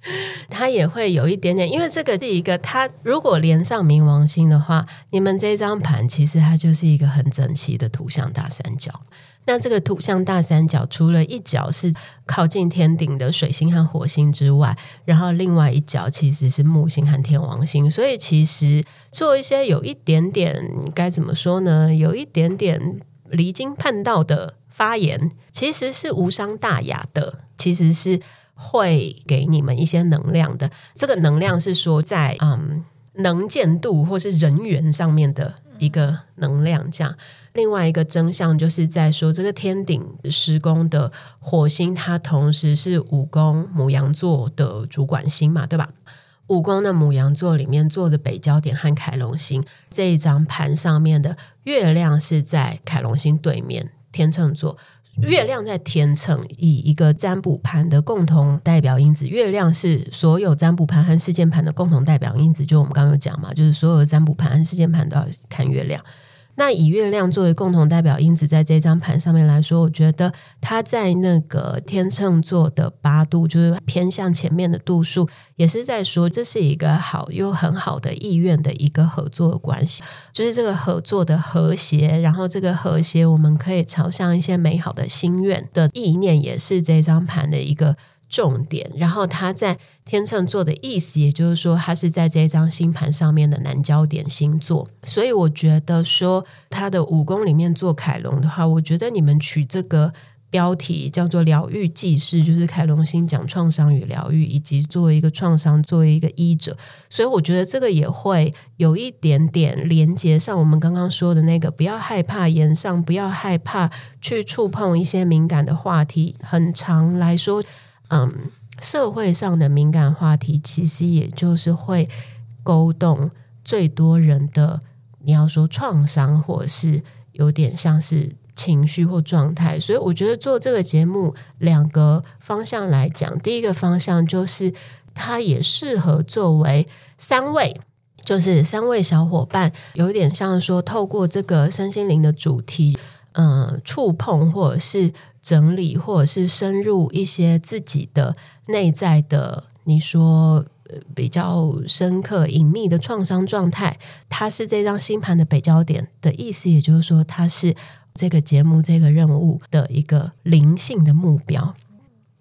它也会有一点点，因为这个是一个，它如果连上冥王星的话，你们这张盘其实它就是一个很整齐的土象大三角。那这个土象大三角，除了一角是靠近天顶的水星和火星之外，然后另外一角其实是木星和天王星。所以其实做一些有一点点该怎么说呢？有一点点离经叛道的发言，其实是无伤大雅的，其实是。会给你们一些能量的，这个能量是说在嗯能见度或是人缘上面的一个能量。这样，另外一个真相就是在说，这个天顶十宫的火星，它同时是五宫母羊座的主管星嘛，对吧？五宫的母羊座里面坐着北焦点和凯龙星，这一张盘上面的月亮是在凯龙星对面天秤座。月亮在天秤，以一个占卜盘的共同代表因子，月亮是所有占卜盘和事件盘的共同代表因子。就我们刚刚有讲嘛，就是所有的占卜盘和事件盘都要看月亮。那以月亮作为共同代表因子，在这张盘上面来说，我觉得它在那个天秤座的八度，就是偏向前面的度数，也是在说这是一个好又很好的意愿的一个合作关系，就是这个合作的和谐，然后这个和谐我们可以朝向一些美好的心愿的意念，也是这张盘的一个。重点，然后他在天秤座的意思，也就是说，他是在这张星盘上面的南焦点星座。所以我觉得说，他的五宫里面做凯龙的话，我觉得你们取这个标题叫做“疗愈记事”，就是凯龙星讲创伤与疗愈，以及作为一个创伤，作为一个医者。所以我觉得这个也会有一点点连接上我们刚刚说的那个，不要害怕言上，不要害怕去触碰一些敏感的话题。很长来说。嗯，社会上的敏感话题，其实也就是会勾动最多人的。你要说创伤，或是有点像是情绪或状态。所以，我觉得做这个节目，两个方向来讲，第一个方向就是它也适合作为三位，就是三位小伙伴，有点像说透过这个身心灵的主题，嗯，触碰或者是。整理，或者是深入一些自己的内在的，你说比较深刻、隐秘的创伤状态，它是这张星盘的北焦点的意思，也就是说，它是这个节目这个任务的一个灵性的目标。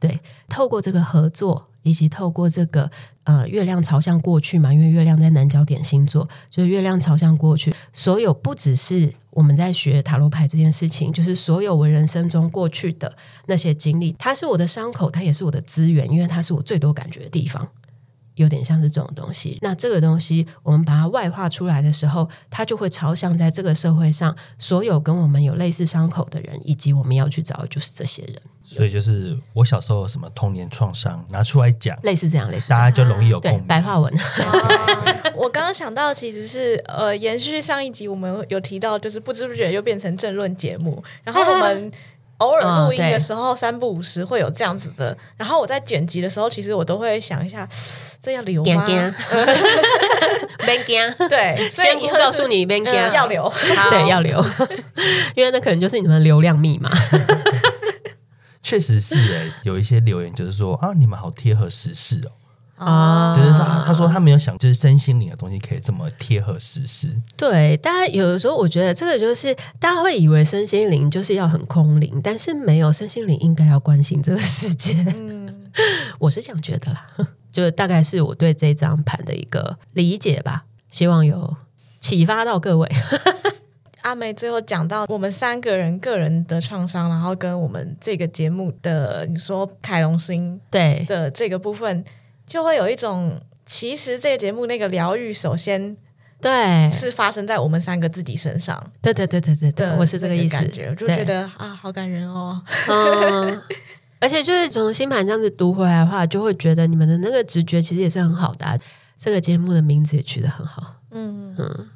对，透过这个合作。以及透过这个呃，月亮朝向过去嘛，因为月亮在南焦点星座，就是月亮朝向过去，所有不只是我们在学塔罗牌这件事情，就是所有我人生中过去的那些经历，它是我的伤口，它也是我的资源，因为它是我最多感觉的地方，有点像是这种东西。那这个东西我们把它外化出来的时候，它就会朝向在这个社会上所有跟我们有类似伤口的人，以及我们要去找的就是这些人。所以就是我小时候有什么童年创伤拿出来讲，类似这样，类似大家就容易有共鸣。对，白话文。我刚刚想到其实是呃，延续上一集我们有提到，就是不知不觉又变成政论节目，然后我们。偶尔录音的时候，三不五时会有这样子的。然后我在剪辑的时候，其实我都会想一下，这要留吗？别惊，对，先告诉你别惊，要留，对，要留，因为那可能就是你们流量密码。确实是诶，有一些留言就是说啊，你们好贴合时事哦。啊，就是说，他说他没有想，就是身心灵的东西可以这么贴合实施。对，大家有的时候，我觉得这个就是大家会以为身心灵就是要很空灵，但是没有身心灵应该要关心这个世界。嗯，我是这样觉得啦，就大概是我对这张盘的一个理解吧，希望有启发到各位。阿梅最后讲到我们三个人个人的创伤，然后跟我们这个节目的你说凯龙星对的这个部分。就会有一种，其实这个节目那个疗愈，首先对是发生在我们三个自己身上。对对对对对对，我是这个意思。感觉我就觉得啊，好感人哦。嗯，而且就是从星盘这样子读回来的话，就会觉得你们的那个直觉其实也是很好的啊。这个节目的名字也取得很好。嗯嗯。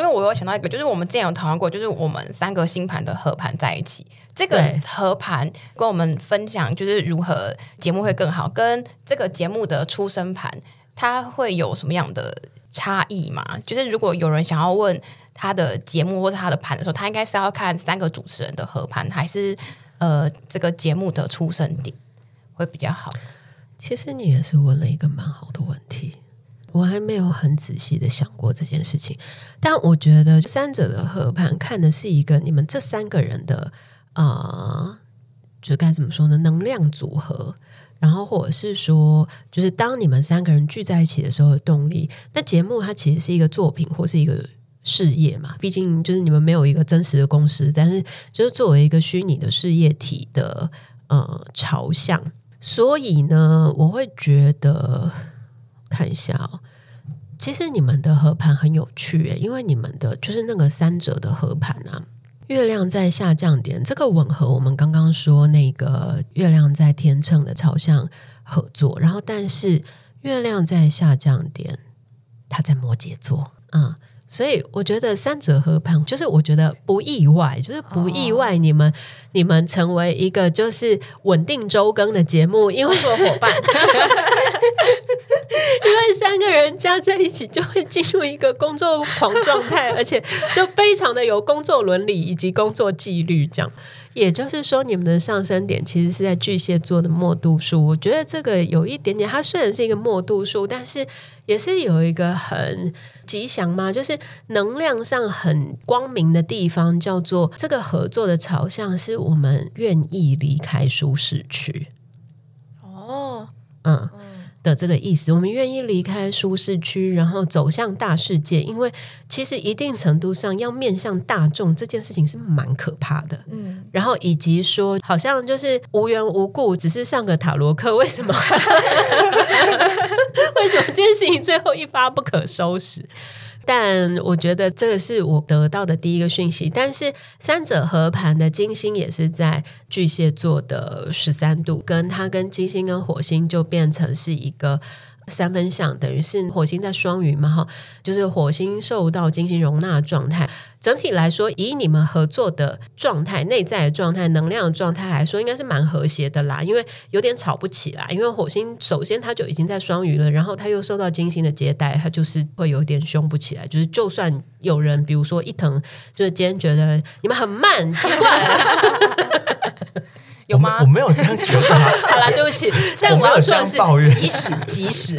因为我有想到一个，就是我们之前有讨论过，就是我们三个星盘的合盘在一起，这个合盘跟我们分享，就是如何节目会更好，跟这个节目的出生盘，它会有什么样的差异嘛？就是如果有人想要问他的节目或者他的盘的时候，他应该是要看三个主持人的合盘，还是呃这个节目的出生点会比较好？其实你也是问了一个蛮好的问题。我还没有很仔细的想过这件事情，但我觉得三者的合盘看的是一个你们这三个人的呃，就该怎么说呢？能量组合，然后或者是说，就是当你们三个人聚在一起的时候的动力。那节目它其实是一个作品或是一个事业嘛，毕竟就是你们没有一个真实的公司，但是就是作为一个虚拟的事业体的呃朝向，所以呢，我会觉得。看一下哦，其实你们的合盘很有趣诶，因为你们的就是那个三者的合盘啊，月亮在下降点，这个吻合我们刚刚说那个月亮在天秤的朝向合作，然后但是月亮在下降点，它在摩羯座，嗯。所以我觉得三者合盘，就是我觉得不意外，就是不意外。你们、哦、你们成为一个就是稳定周更的节目，因为做伙伴，因为三个人加在一起就会进入一个工作狂状态，而且就非常的有工作伦理以及工作纪律这样。也就是说，你们的上升点其实是在巨蟹座的末度数。我觉得这个有一点点，它虽然是一个末度数，但是也是有一个很吉祥吗，就是能量上很光明的地方，叫做这个合作的朝向是我们愿意离开舒适区。哦，嗯。的这个意思，我们愿意离开舒适区，然后走向大世界。因为其实一定程度上要面向大众这件事情是蛮可怕的。嗯，然后以及说，好像就是无缘无故只是上个塔罗课，为什么？为什么这件事情最后一发不可收拾？但我觉得这个是我得到的第一个讯息。但是三者合盘的金星也是在巨蟹座的十三度，跟它跟金星跟火星就变成是一个。三分相等于是火星在双鱼嘛，哈，就是火星受到金星容纳的状态。整体来说，以你们合作的状态、内在的状态、能量的状态来说，应该是蛮和谐的啦。因为有点吵不起来，因为火星首先它就已经在双鱼了，然后它又受到金星的接待，它就是会有点凶不起来。就是就算有人，比如说一藤，就是今天觉得你们很慢，奇怪。有吗？我？我没有这样觉得。好了，对不起，但我要说的是，即使 即使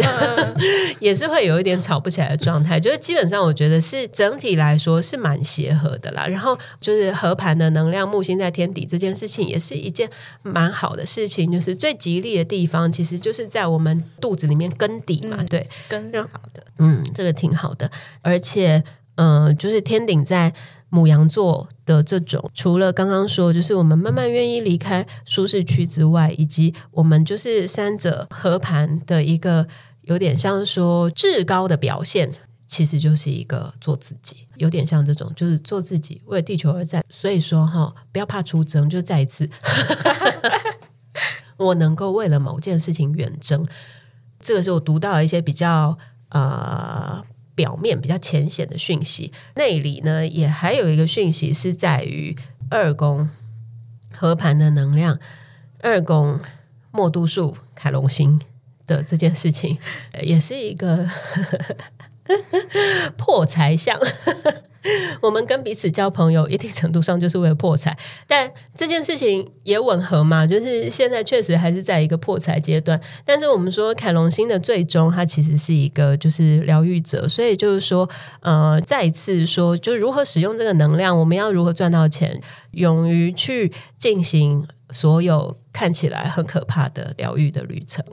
也是会有一点吵不起来的状态。就是基本上，我觉得是整体来说是蛮协和的啦。然后就是和盘的能量，木星在天底这件事情，也是一件蛮好的事情。就是最吉利的地方，其实就是在我们肚子里面根底嘛。嗯、对，根好的，嗯，这个挺好的。而且，嗯、呃，就是天顶在。母羊座的这种，除了刚刚说，就是我们慢慢愿意离开舒适区之外，以及我们就是三者合盘的一个有点像说至高的表现，其实就是一个做自己，有点像这种，就是做自己，为地球而战。所以说哈，不要怕出征，就再一次，我能够为了某件事情远征，这个是我读到一些比较呃。表面比较浅显的讯息，内里呢也还有一个讯息是在于二宫和盘的能量，二宫末度数凯龙星的这件事情，也是一个 破财相。我们跟彼此交朋友，一定程度上就是为了破财，但这件事情也吻合嘛，就是现在确实还是在一个破财阶段。但是我们说凯龙星的最终，它其实是一个就是疗愈者，所以就是说，呃，再一次说，就如何使用这个能量，我们要如何赚到钱，勇于去进行所有看起来很可怕的疗愈的旅程。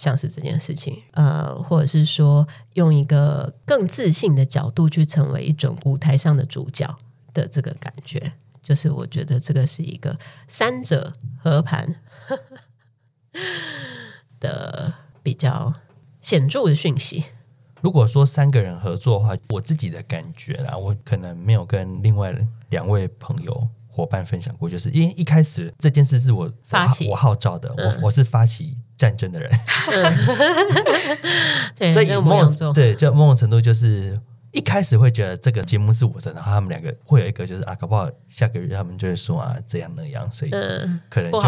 像是这件事情，呃，或者是说用一个更自信的角度去成为一种舞台上的主角的这个感觉，就是我觉得这个是一个三者合盘的比较显著的讯息。如果说三个人合作的话，我自己的感觉啦，我可能没有跟另外两位朋友伙伴分享过，就是因为一开始这件事是我发起，我号召的，嗯、我我是发起。战争的人，对，所以某种对，就某种程度就是一开始会觉得这个节目是我的，然后他们两个会有一个就是啊，搞不好下个月他们就会说啊这样那样，所以可能就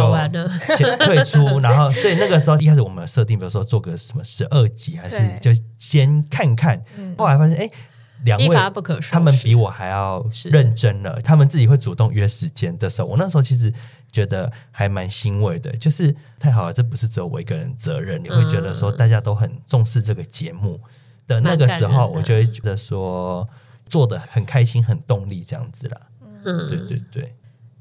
先退出。然后所以那个时候一开始我们设定，比如说做个什么十二集，还是就先看看。后来发现哎。两位他们比我还要认真了，他们自己会主动约时间的时候，我那时候其实觉得还蛮欣慰的，就是太好了，这不是只有我一个人责任，你会觉得说大家都很重视这个节目的那个时候，我就会觉得说做的很开心、很动力这样子啦。嗯，对对对，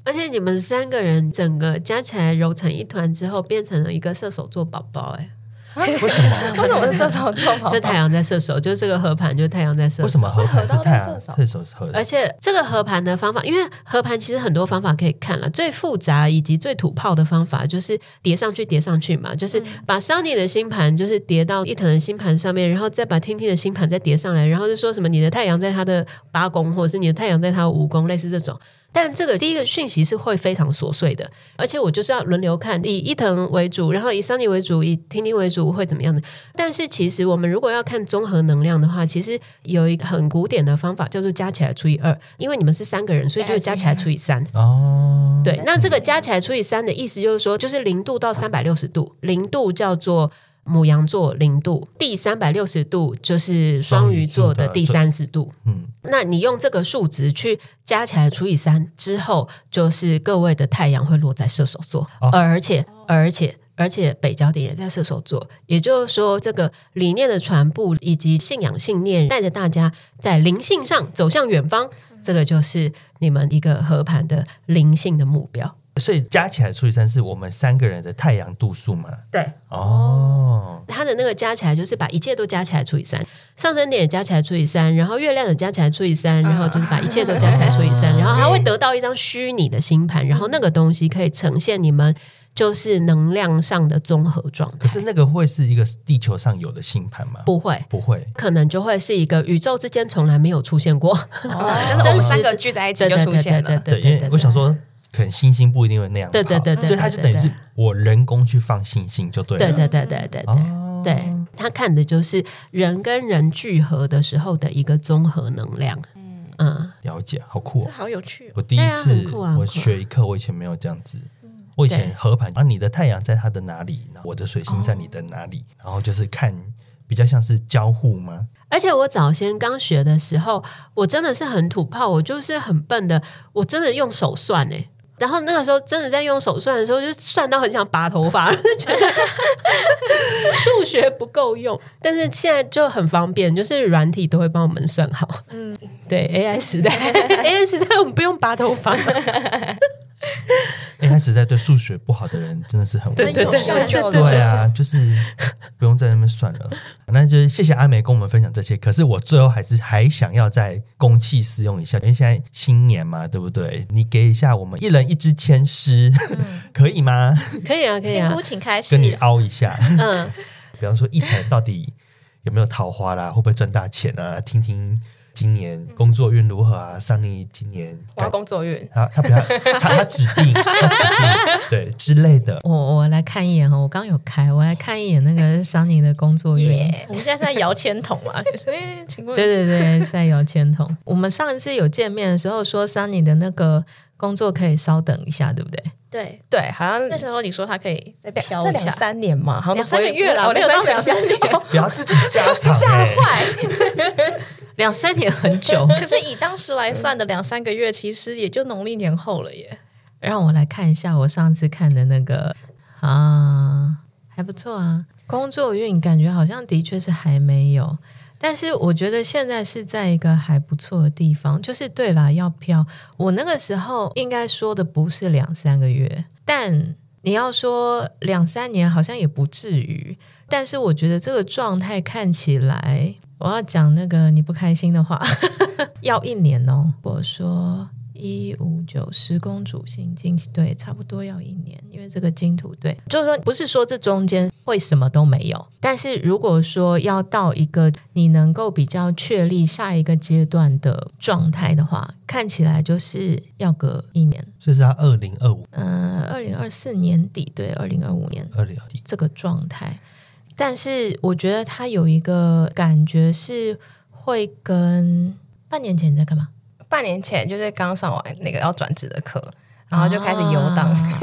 而且你们三个人整个加起来揉成一团之后，变成了一个射手座宝宝，哎。为什么？为什么是射手座？就太阳在射手，就这个合盘，就太阳在射手。为什么合盘是太阳射手合？而且这个合盘的方法，因为合盘其实很多方法可以看了，最复杂以及最土炮的方法就是叠上去，叠上去嘛，就是把 Sunny 的星盘就是叠到一藤的星盘上面，然后再把听听的星盘再叠上来，然后就说什么你的太阳在他的八宫，或者是你的太阳在他的五宫，类似这种。但这个第一个讯息是会非常琐碎的，而且我就是要轮流看，以伊藤为主，然后以 Sunny 为主，以听听为主，会怎么样的？但是其实我们如果要看综合能量的话，其实有一个很古典的方法叫做加起来除以二，因为你们是三个人，所以就加起来除以三。哦，对，那这个加起来除以三的意思就是说，就是零度到三百六十度，零度叫做。牡羊座零度，第三百六十度就是双鱼座的第三十度。嗯，那你用这个数值去加起来除以三之后，就是各位的太阳会落在射手座，哦、而且而且而且北焦点也在射手座。也就是说，这个理念的传播以及信仰信念，带着大家在灵性上走向远方，这个就是你们一个合盘的灵性的目标。所以加起来除以三是我们三个人的太阳度数嘛？对，哦，它的那个加起来就是把一切都加起来除以三，上升点也加起来除以三，然后月亮也加起来除以三，然后就是把一切都加起来除以三，然后它会得到一张虚拟的星盘，然后那个东西可以呈现你们就是能量上的综合状态。可是那个会是一个地球上有的星盘吗？不会，不会，可能就会是一个宇宙之间从来没有出现过，但是我们三个聚在一起就出现了。对，因为我想说。可能星星不一定会那样，对对对对，所以它就等于是我人工去放星星就对了，对对对对对对，对，他看的就是人跟人聚合的时候的一个综合能量，嗯，了解，好酷，好有趣。我第一次我学一课，我以前没有这样子，我以前合盘啊，你的太阳在它的哪里，我的水星在你的哪里，然后就是看比较像是交互吗？而且我早先刚学的时候，我真的是很土炮，我就是很笨的，我真的用手算诶。然后那个时候真的在用手算的时候，就算到很想拔头发，就觉得数学不够用。但是现在就很方便，就是软体都会帮我们算好。嗯，对，AI 时代，AI 时代我们不用拔头发。AI 时代对数学不好的人真的是很对，有效就对啊，就是不用在那边算了。那就是谢谢阿梅跟我们分享这些。可是我最后还是还想要再公器私用一下，因为现在新年嘛，对不对？你给一下我们一人一支签诗，嗯、可以吗？可以啊，可以啊。请开始跟你凹一下。嗯，比方说一台到底有没有桃花啦？会不会赚大钱啊？听听。今年工作运如何啊？桑尼今年我要工作运，他他不要他他指定 他指定对之类的。我我来看一眼哈，我刚有开，我来看一眼那个桑尼的工作运。Yeah 我们现在是在摇签筒嘛？哎，请问，对对对，是在摇签筒。我们上一次有见面的时候说桑尼的那个工作可以稍等一下，对不对？对，对，好像那时候你说他可以再这飘一下两，三年嘛，好像两三个月了，我没有到两三年。不要自己加长哎、两三年很久，可是以当时来算的两三个月，其实也就农历年后了耶。让我来看一下我上次看的那个啊，还不错啊。工作运感觉好像的确是还没有，但是我觉得现在是在一个还不错的地方。就是对啦，要飘。我那个时候应该说的不是两三个月，但你要说两三年好像也不至于。但是我觉得这个状态看起来，我要讲那个你不开心的话，要一年哦。我说一五九十公主星金对，差不多要一年，因为这个金土对，就是说不是说这中间会什么都没有，但是如果说要到一个你能够比较确立下一个阶段的状态的话，看起来就是要隔一年。所以是他二零二五、嗯，二零二四年底对，二零二五年二零二底这个状态。但是我觉得他有一个感觉是会跟半年前你在干嘛？半年前就是刚上完那个要转职的课，然后就开始游荡，啊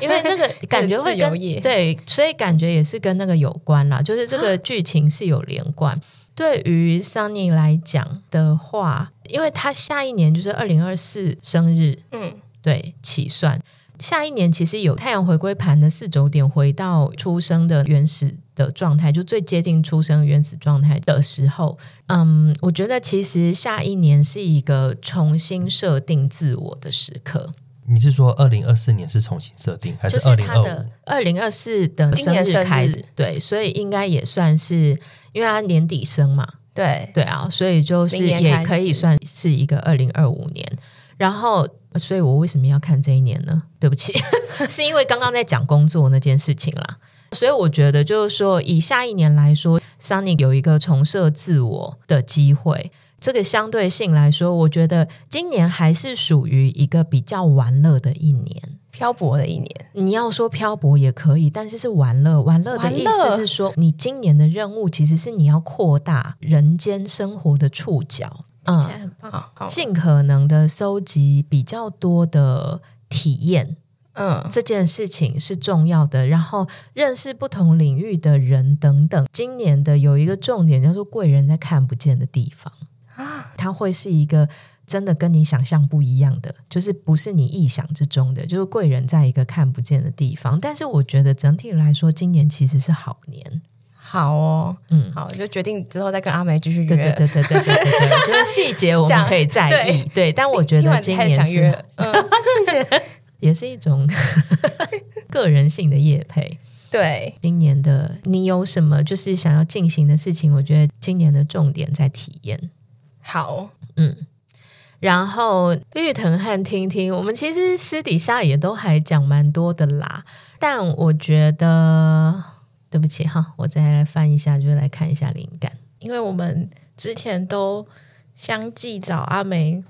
因为那个 感觉会跟对，所以感觉也是跟那个有关啦，就是这个剧情是有连贯。对于 Sunny 来讲的话，因为他下一年就是二零二四生日，嗯，对，起算下一年其实有太阳回归盘的四轴点回到出生的原始的状态，就最接近出生原始状态的时候，嗯，我觉得其实下一年是一个重新设定自我的时刻。你是说二零二四年是重新设定，还是二零二他的五？二零二四的生日今年开始，对，所以应该也算是，因为他年底生嘛，对，对啊，所以就是也可以算是一个二零二五年。然后，所以我为什么要看这一年呢？对不起，是因为刚刚在讲工作那件事情啦。所以我觉得，就是说，以下一年来说，Sunny 有一个重设自我的机会。这个相对性来说，我觉得今年还是属于一个比较玩乐的一年。漂泊的一年，你要说漂泊也可以，但是是玩乐。玩乐的意思是说，你今年的任务其实是你要扩大人间生活的触角，嗯，很棒。尽可能的收集比较多的体验。嗯，这件事情是重要的。然后认识不同领域的人等等。今年的有一个重点叫做贵人在看不见的地方啊，它会是一个真的跟你想象不一样的，就是不是你意想之中的，就是贵人在一个看不见的地方。但是我觉得整体来说，今年其实是好年。好哦，嗯，好，就决定之后再跟阿梅继续约。对对对对对对对，就是细节我们可以在意，对,但我觉得今年是，嗯，谢谢。也是一种 个人性的业配。对，今年的你有什么就是想要进行的事情？我觉得今年的重点在体验。好，嗯，然后玉藤和听听，我们其实私底下也都还讲蛮多的啦。但我觉得，对不起哈，我再来翻一下，就来看一下灵感，因为我们之前都相继找阿梅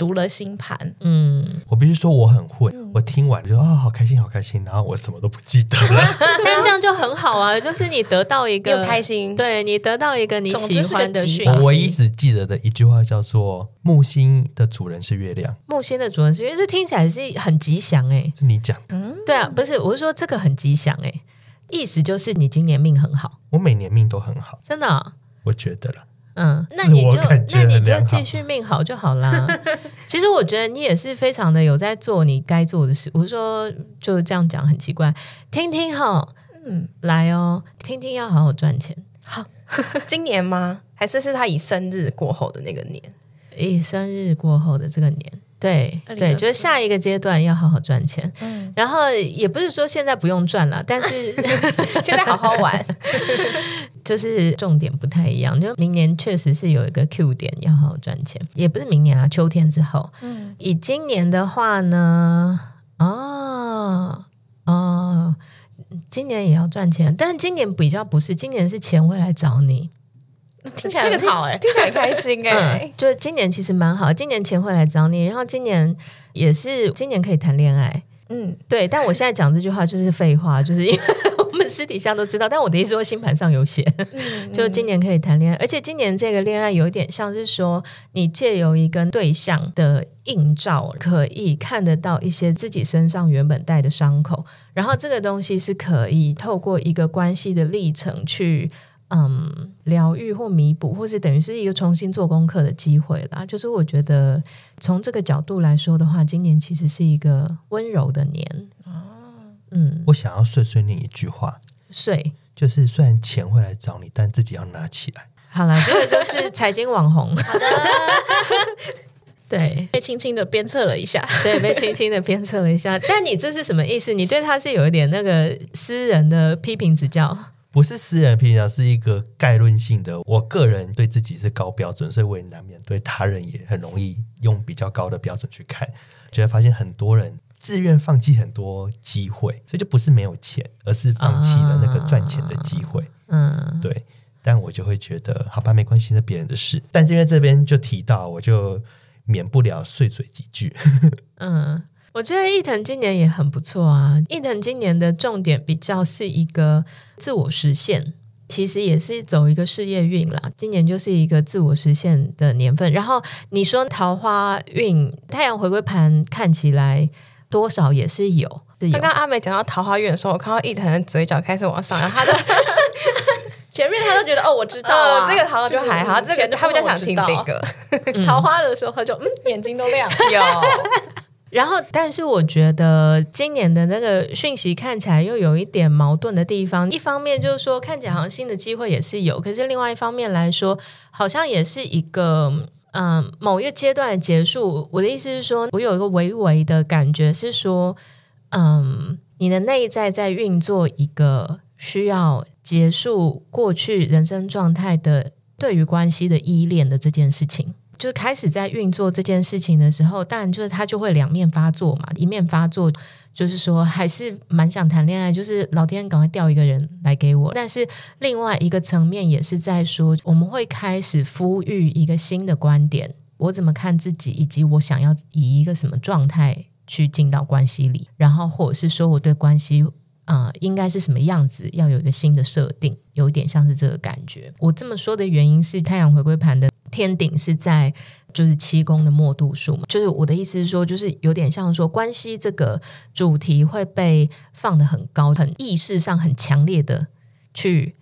读了星盘，嗯，我必须说我很混，我听完就啊、哦，好开心，好开心，然后我什么都不记得了。但这样就很好啊，就是你得到一个又开心，对你得到一个你喜欢的讯息。我唯一只记得的一句话叫做“木星的主人是月亮”，木星的主人是月亮，这听起来是很吉祥哎、欸，是你讲的。嗯，对啊，不是，我是说这个很吉祥哎、欸，意思就是你今年命很好，我每年命都很好，真的、哦，我觉得了。嗯，那你就那你就继续命好就好啦。其实我觉得你也是非常的有在做你该做的事。我说就是这样讲很奇怪，听听哈，嗯，来哦，听听要好好赚钱。好，今年吗？还是是他以生日过后的那个年？以生日过后的这个年。对对，就是下一个阶段要好好赚钱，嗯，然后也不是说现在不用赚了，但是 现在好好玩，就是重点不太一样。就明年确实是有一个 Q 点要好好赚钱，也不是明年啊，秋天之后。嗯，以今年的话呢，哦哦，今年也要赚钱，但是今年比较不是，今年是钱会来找你。听起来很好哎、欸，听起来很开心哎、欸嗯。就是今年其实蛮好，今年钱会来找你，然后今年也是今年可以谈恋爱。嗯，对。但我现在讲这句话就是废话，就是因为 我们私底下都知道。但我的意思说，星盘上有写，嗯、就今年可以谈恋爱，而且今年这个恋爱有一点像是说，你借由一个对象的映照，可以看得到一些自己身上原本带的伤口，然后这个东西是可以透过一个关系的历程去。嗯，疗愈或弥补，或是等于是一个重新做功课的机会啦。就是我觉得从这个角度来说的话，今年其实是一个温柔的年。哦，嗯，我想要碎碎念一句话，碎就是虽然钱会来找你，但自己要拿起来。好了，这个就是财经网红。好的，对，被轻轻的鞭策了一下，对，被轻轻的鞭策了一下。但你这是什么意思？你对他是有一点那个私人的批评指教？不是私人评价，是一个概论性的。我个人对自己是高标准，所以我也难免对他人也很容易用比较高的标准去看。就会发现很多人自愿放弃很多机会，所以就不是没有钱，而是放弃了那个赚钱的机会。嗯，对。但我就会觉得，好吧，没关系，那别人的事。但因为这边就提到，我就免不了碎嘴几句。嗯。我觉得伊藤今年也很不错啊。伊藤今年的重点比较是一个自我实现，其实也是走一个事业运啦。今年就是一个自我实现的年份。然后你说桃花运，太阳回归盘看起来多少也是有。刚刚阿美讲到桃花运的时候，我看到伊藤的嘴角开始往上，然后他的前面他都觉得哦，我知道、啊 呃、这个桃花就还好，这个他比较想听这个、嗯、桃花的时候，他就嗯，眼睛都亮 有。然后，但是我觉得今年的那个讯息看起来又有一点矛盾的地方。一方面就是说，看起来好像新的机会也是有，可是另外一方面来说，好像也是一个嗯某一个阶段的结束。我的意思是说，我有一个微微的感觉是说，嗯，你的内在在运作一个需要结束过去人生状态的对于关系的依恋的这件事情。就是开始在运作这件事情的时候，当然就是他就会两面发作嘛。一面发作就是说还是蛮想谈恋爱，就是老天赶快调一个人来给我。但是另外一个层面也是在说，我们会开始呼吁一个新的观点，我怎么看自己，以及我想要以一个什么状态去进到关系里，然后或者是说我对关系啊、应该是什么样子，要有一个新的设定，有一点像是这个感觉。我这么说的原因是太阳回归盘的。天顶是在就是七宫的末度数嘛，就是我的意思是说，就是有点像说关系这个主题会被放得很高，很意识上很强烈的去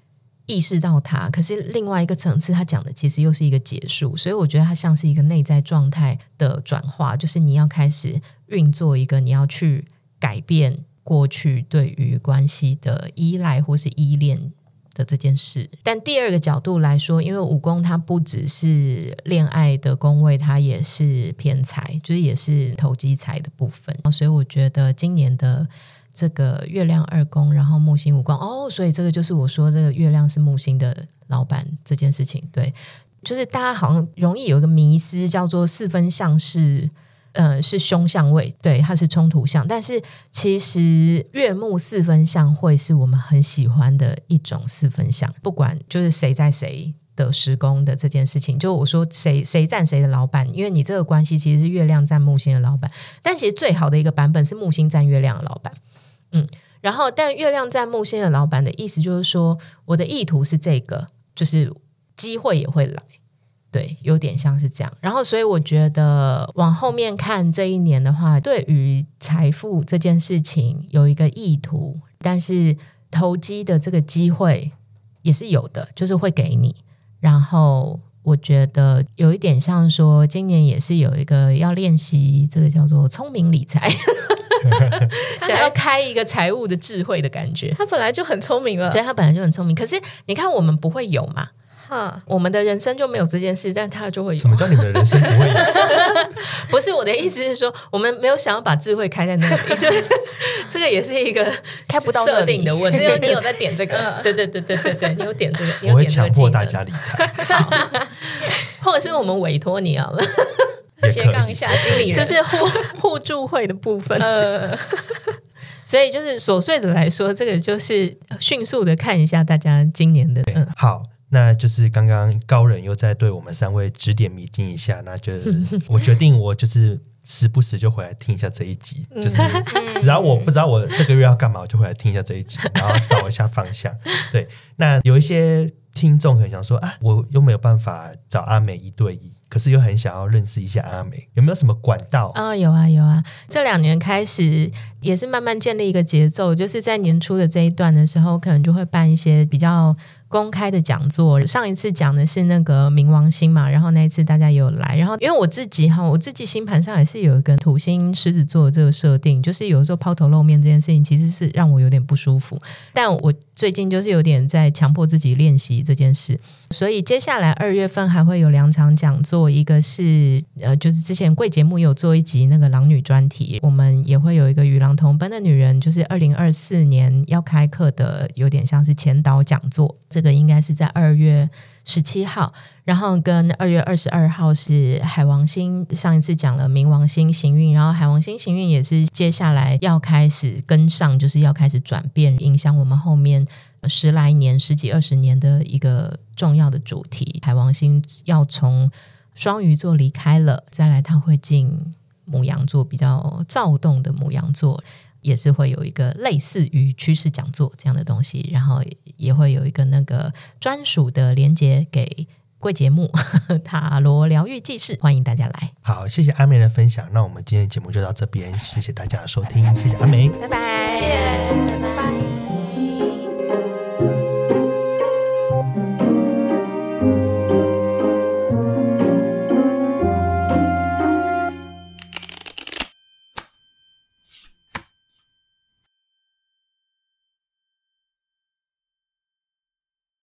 意识到它。可是另外一个层次，它讲的其实又是一个结束，所以我觉得它像是一个内在状态的转化，就是你要开始运作一个，你要去改变过去对于关系的依赖或是依恋。的这件事，但第二个角度来说，因为五宫它不只是恋爱的宫位，它也是偏财，就是也是投机财的部分。所以我觉得今年的这个月亮二宫，然后木星五宫，哦，所以这个就是我说这个月亮是木星的老板这件事情。对，就是大家好像容易有一个迷思，叫做四分相是。嗯，是凶相位，对，它是冲突相。但是其实月木四分相会是我们很喜欢的一种四分相，不管就是谁在谁的时宫的这件事情，就我说谁谁占谁的老板，因为你这个关系其实是月亮占木星的老板，但其实最好的一个版本是木星占月亮的老板。嗯，然后但月亮占木星的老板的意思就是说，我的意图是这个，就是机会也会来。对，有点像是这样。然后，所以我觉得往后面看这一年的话，对于财富这件事情有一个意图，但是投机的这个机会也是有的，就是会给你。然后，我觉得有一点像说，今年也是有一个要练习这个叫做聪明理财，想要开一个财务的智慧的感觉。他本来就很聪明了，对，他本来就很聪明。可是你看，我们不会有嘛？哈，我们的人生就没有这件事，但他就会有。什么叫你们的人生不会有？不是我的意思是说，我们没有想要把智慧开在那里，就是这个也是一个开不到设定的问题。只有你有在点这个，对对对对对对，你有点这个，我会强迫大家理财，或者是我们委托你好了，斜杠一下经理人，就是互互助会的部分。所以就是琐碎的来说，这个就是迅速的看一下大家今年的。嗯好。那就是刚刚高人又在对我们三位指点迷津一下，那就 我决定我就是时不时就回来听一下这一集，就是只要我不知道我这个月要干嘛，我就回来听一下这一集，然后找一下方向。对，那有一些听众可能想说啊，我又没有办法找阿美一对一。可是又很想要认识一下阿美，有没有什么管道？啊、哦，有啊有啊，这两年开始也是慢慢建立一个节奏，就是在年初的这一段的时候，可能就会办一些比较公开的讲座。上一次讲的是那个冥王星嘛，然后那一次大家也有来，然后因为我自己哈，我自己星盘上也是有一个土星狮子座这个设定，就是有时候抛头露面这件事情，其实是让我有点不舒服，但我最近就是有点在强迫自己练习这件事，所以接下来二月份还会有两场讲座。一个是呃，就是之前贵节目有做一集那个狼女专题，我们也会有一个与狼同班的女人，就是二零二四年要开课的，有点像是前导讲座。这个应该是在二月十七号，然后跟二月二十二号是海王星，上一次讲了冥王星行运，然后海王星行运也是接下来要开始跟上，就是要开始转变，影响我们后面十来年、十几二十年的一个重要的主题。海王星要从双鱼座离开了，再来他会进牡羊座，比较躁动的母羊座，也是会有一个类似于趋势讲座这样的东西，然后也会有一个那个专属的连接给贵节目 塔罗疗愈记事，欢迎大家来。好，谢谢阿美的分享，那我们今天节目就到这边，谢谢大家的收听，谢谢阿美，拜拜，谢谢，拜拜。